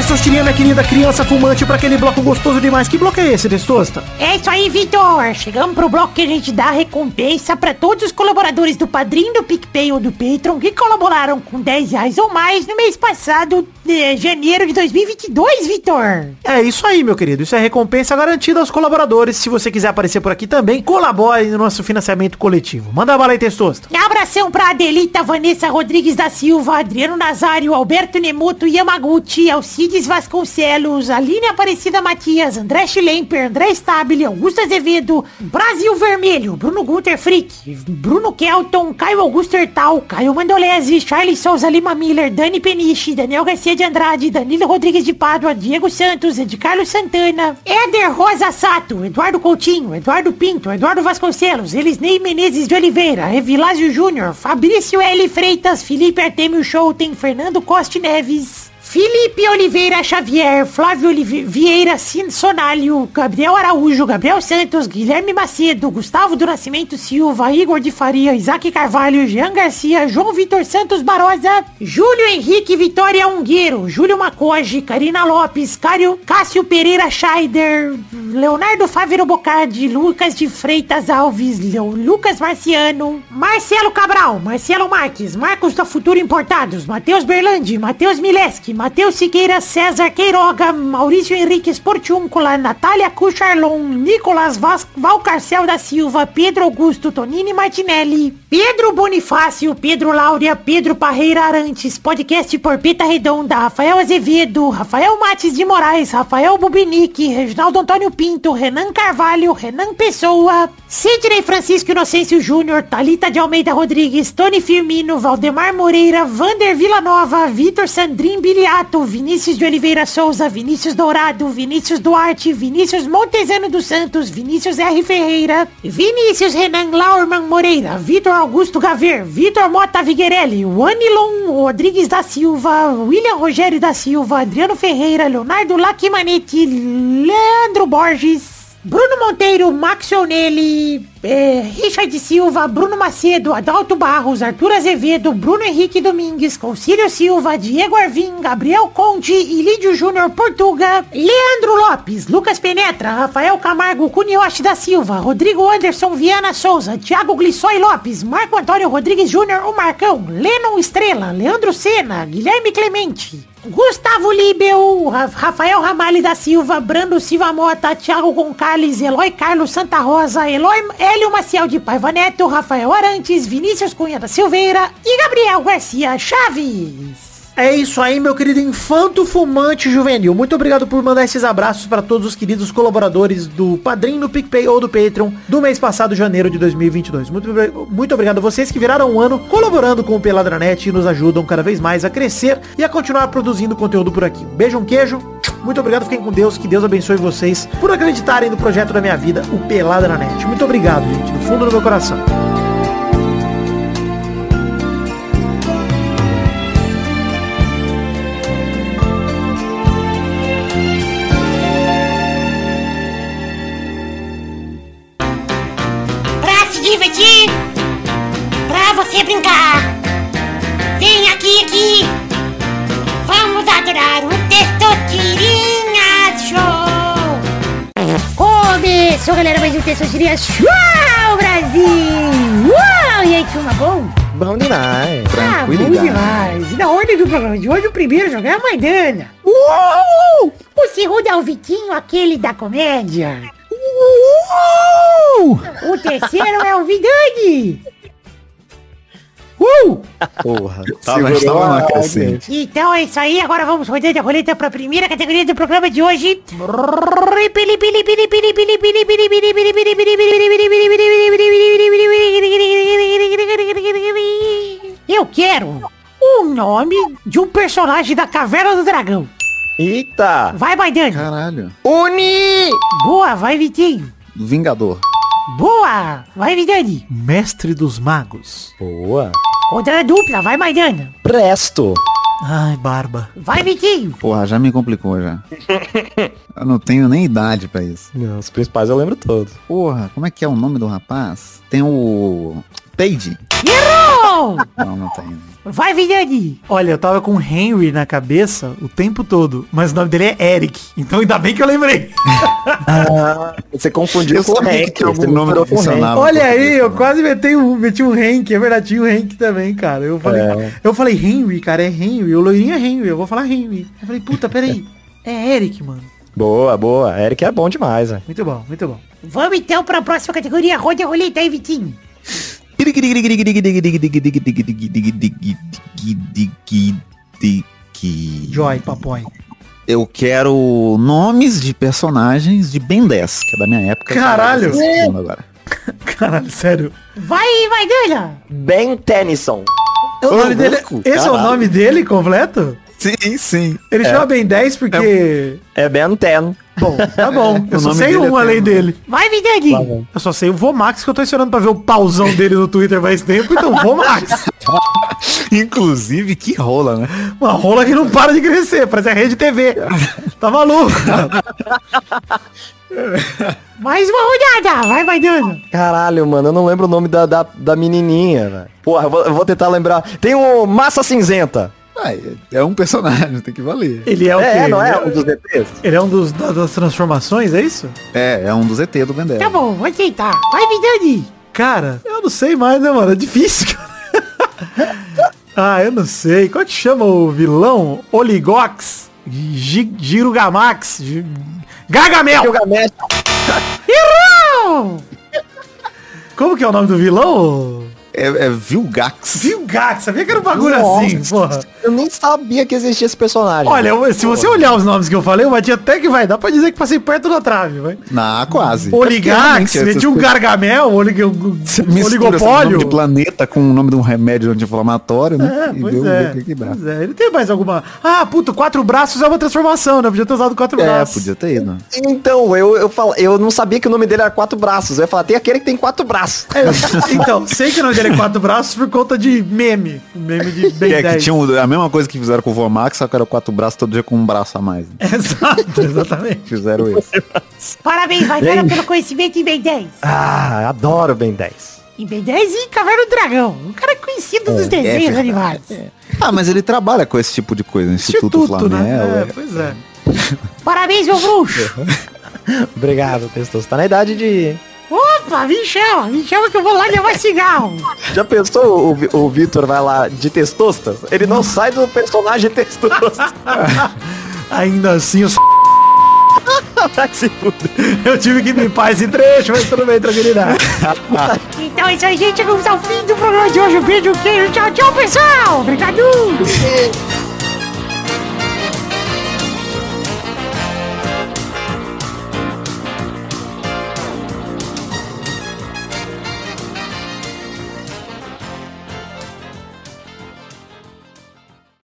Chegamos Testosterinha, minha querida criança fumante, para aquele bloco gostoso demais. Que bloco é esse, Testosta? É isso aí, Vitor. Chegamos pro bloco que a gente dá recompensa para todos os colaboradores do Padrinho, do PicPay ou do Patreon que colaboraram com 10 reais ou mais no mês passado, de janeiro de 2022, Vitor. É isso aí, meu querido. Isso é recompensa garantida aos colaboradores. Se você quiser aparecer por aqui também, colabore no nosso financiamento coletivo. Manda bala aí, Testosta. Abração pra Adelita, Vanessa Rodrigues da Silva, Adriano Nazário, Alberto Nemoto, Yamaguchi, Alcides Vasconcelos, Aline Aparecida Matias, André Schlemper, André Stabile, Augusto Azevedo, Brasil Vermelho, Bruno Gunter Frick, Bruno Kelton, Caio Augusto Hertal, Caio Mandolese, Charles Souza Lima Miller, Dani Peniche, Daniel Garcia de Andrade, Danilo Rodrigues de Pádua, Diego Santos, Ed Carlos Santana, Éder Rosa Sato, Eduardo Coutinho, Eduardo Pinto, Eduardo Vasconcelos, Elisnei Menezes de Oliveira, Evilásio Júnior, Fabrício L. Freitas, Felipe Artemio Schouten, Fernando Costa Neves, Felipe Oliveira Xavier, Flávio Olive Vieira Sonalho, Gabriel Araújo, Gabriel Santos, Guilherme Macedo, Gustavo do Nascimento Silva, Igor de Faria, Isaac Carvalho, Jean Garcia, João Vitor Santos Barosa, Júlio Henrique Vitória Ungueiro, Júlio Macoge, Karina Lopes, Cário, Cássio Pereira Scheider, Leonardo Fávero Bocardi, Lucas de Freitas Alves, Leo, Lucas Marciano, Marcelo Cabral, Marcelo Marques, Marcos da Futuro Importados, Matheus Berlandi, Matheus Mileski, Matheus Siqueira, César Queiroga, Maurício Henrique Esportiúncula, Natália Cucharlon, Nicolas Vas Valcarcel da Silva, Pedro Augusto Tonini Martinelli, Pedro Bonifácio, Pedro Laura, Pedro Parreira Arantes, podcast por Pita Redonda, Rafael Azevedo, Rafael Mates de Moraes, Rafael Bubinique, Reginaldo Antônio Pinto, Renan Carvalho, Renan Pessoa, Sidney Francisco Inocêncio Júnior, Talita de Almeida Rodrigues, Tony Firmino, Valdemar Moreira, Vander Villanova, Vitor Sandrin Biliar, Vinícius de Oliveira Souza, Vinícius Dourado, Vinícius Duarte, Vinícius Montezano dos Santos, Vinícius R. Ferreira, Vinícius Renan Laurman Moreira, Vitor Augusto Gaver, Vitor Mota Viguerelli, Wanilon Rodrigues da Silva, William Rogério da Silva, Adriano Ferreira, Leonardo Lacimanetti, Leandro Borges, Bruno Monteiro, Max Onelli, é, Richard Silva, Bruno Macedo, Adalto Barros, Arthur Azevedo, Bruno Henrique Domingues, Concílio Silva, Diego Arvim, Gabriel Conde, Ilídio Júnior Portuga, Leandro Lopes, Lucas Penetra, Rafael Camargo, Cunioche da Silva, Rodrigo Anderson Viana Souza, Thiago Glissói Lopes, Marco Antônio Rodrigues Júnior, o Marcão, Lennon Estrela, Leandro Sena, Guilherme Clemente, Gustavo Libel, Rafael Ramalho da Silva, Brando Silva Mota, Thiago Gonçalves, Eloy Carlos Santa Rosa, Eloy Hélio Maciel de Paiva Neto, Rafael Arantes, Vinícius Cunha da Silveira e Gabriel Garcia Chaves. É isso aí, meu querido infanto fumante juvenil. Muito obrigado por mandar esses abraços para todos os queridos colaboradores do Padrinho, do PicPay ou do Patreon do mês passado, janeiro de 2022. Muito, muito obrigado a vocês que viraram um ano colaborando com o Peladranet e nos ajudam cada vez mais a crescer e a continuar produzindo conteúdo por aqui. Beijo, um queijo. Muito obrigado, fiquem com Deus, que Deus abençoe vocês por acreditarem no projeto da minha vida, o Peladranet. Muito obrigado, gente, do fundo do meu coração. Começou, galera, mais um Testosterinha Show, Brasil. Uau, e aí, turma, bom? Bom demais. Ah, bom demais. E na ordem do programa de hoje, o primeiro jogar é a Maidana. Uou! O segundo é o Vitinho, aquele da comédia. O terceiro é o Vidani. Uh! Porra, <laughs> tava, tava na crescente. Então é isso aí, agora vamos rodando a roleta para a primeira categoria do programa de hoje. Eu quero o nome de um personagem da Caverna do Dragão. Eita! Vai, Baidani. Caralho. Uni! Boa, vai, Vitinho. Vingador. Boa! Vai, Vidani. Mestre dos Magos. Boa. Outra dupla, vai, Maidana. Presto. Ai, barba. Vai, Vitinho. Porra, já me complicou já. <laughs> eu não tenho nem idade pra isso. Não, os principais eu lembro todos. Porra, como é que é o nome do rapaz? Tem o... Page. Errou! não. Não, tem. Vai! Olha, eu tava com Henry na cabeça o tempo todo, mas o nome dele é Eric. Então ainda bem que eu lembrei. <laughs> ah, você confundiu com o Hank. Que algum nome Olha aí, eu quase meti um, meti um Hank. É verdade, tinha um Hank também, cara. Eu falei, é. eu falei Henry, cara, é Henry. O loirinho é Henry, eu vou falar Henry. Eu falei, puta, peraí. É Eric, mano. Boa, boa. Eric é bom demais, velho. Muito bom, muito bom. Vamos então pra próxima categoria. Roda a roleta aí, Vitinho. Joy, papai. Eu quero nomes de personagens de Ben 10, que é da minha época. Caralho! Agora. Caralho, sério. Vai, vai dele! Ben Tennyson. É o nome dele, esse Caralho. é o nome dele completo? Sim, sim. Ele é. chama Ben 10 porque... É, é Ben 10. Bom, tá bom. <laughs> Eu só sei um é além dele. Vai, Vidani. Eu só sei o Vomax que eu tô esperando pra ver o pauzão dele no Twitter mais tempo, então Vomax. <laughs> Inclusive, que rola, né? Uma rola que não para de crescer, parece a rede TV. Tá maluco? <laughs> Mais uma rodada, vai, vai dando. Caralho, mano, eu não lembro o nome da, da, da menininha, velho. Porra, eu vou, eu vou tentar lembrar. Tem o Massa Cinzenta. Ah, é um personagem, <laughs> tem que valer. Ele é o é, quê? não é, é um dos ETs? Ele é um dos das transformações, é isso? É, é um dos ET do Ben Tá bom, vou aceitar. Vai, Vidani. Cara, eu não sei mais, né, mano? É difícil, cara. <laughs> ah, eu não sei. Qual que chama o vilão? Oligox? Girugamax? Gargamel! Gargamel! <laughs> Como que é o nome do vilão? É, é Vilgax. Vilgax, sabia que era um bagulho Nossa, assim, porra. Eu nem sabia que existia esse personagem. Olha, eu, se você olhar os nomes que eu falei, eu bati até que vai. Dá pra dizer que passei perto da trave, vai. Na, quase. Oligax, é tinha um gargamel, olig, oligopólio. de planeta com o nome de um remédio anti-inflamatório, né? É, pois, é, que pois é. Ele tem mais alguma... Ah, puto, quatro braços é uma transformação, né? Podia ter usado quatro é, braços. É, podia ter ido. Então, eu, eu, falo, eu não sabia que o nome dele era quatro braços. Eu ia falar, tem aquele que tem quatro braços. É, então, sei que o nome dele é quatro braços por conta de meme. Meme de Ben é, 10. Que tinha a mesma coisa que fizeram com o Vomax, só que era quatro braços todo dia com um braço a mais. Né? <laughs> Exato, exatamente. Fizeram isso. Parabéns, vai Bem... pelo conhecimento em Ben 10. Ah, adoro Ben 10. E Ben 10 e Caverna do Dragão. Um cara conhecido é, dos desenhos é animados. É. Ah, mas ele trabalha com esse tipo de coisa, Instituto, Instituto Flamengo. Né? É, pois é. Parabéns, meu bruxo. <laughs> Obrigado, Testoso. Tá na idade de Opa, me chama, me chama que eu vou lá levar cigarro. Já pensou o, o Vitor vai lá de testostas? Ele não sai do personagem testosta. <laughs> Ainda assim, <laughs> eu Eu tive que limpar esse trecho, mas tudo bem, tranquilidade. <laughs> então é isso aí, gente. Chegamos ao fim do programa de hoje. Um beijo, queijo. Tchau, tchau, pessoal. Obrigado.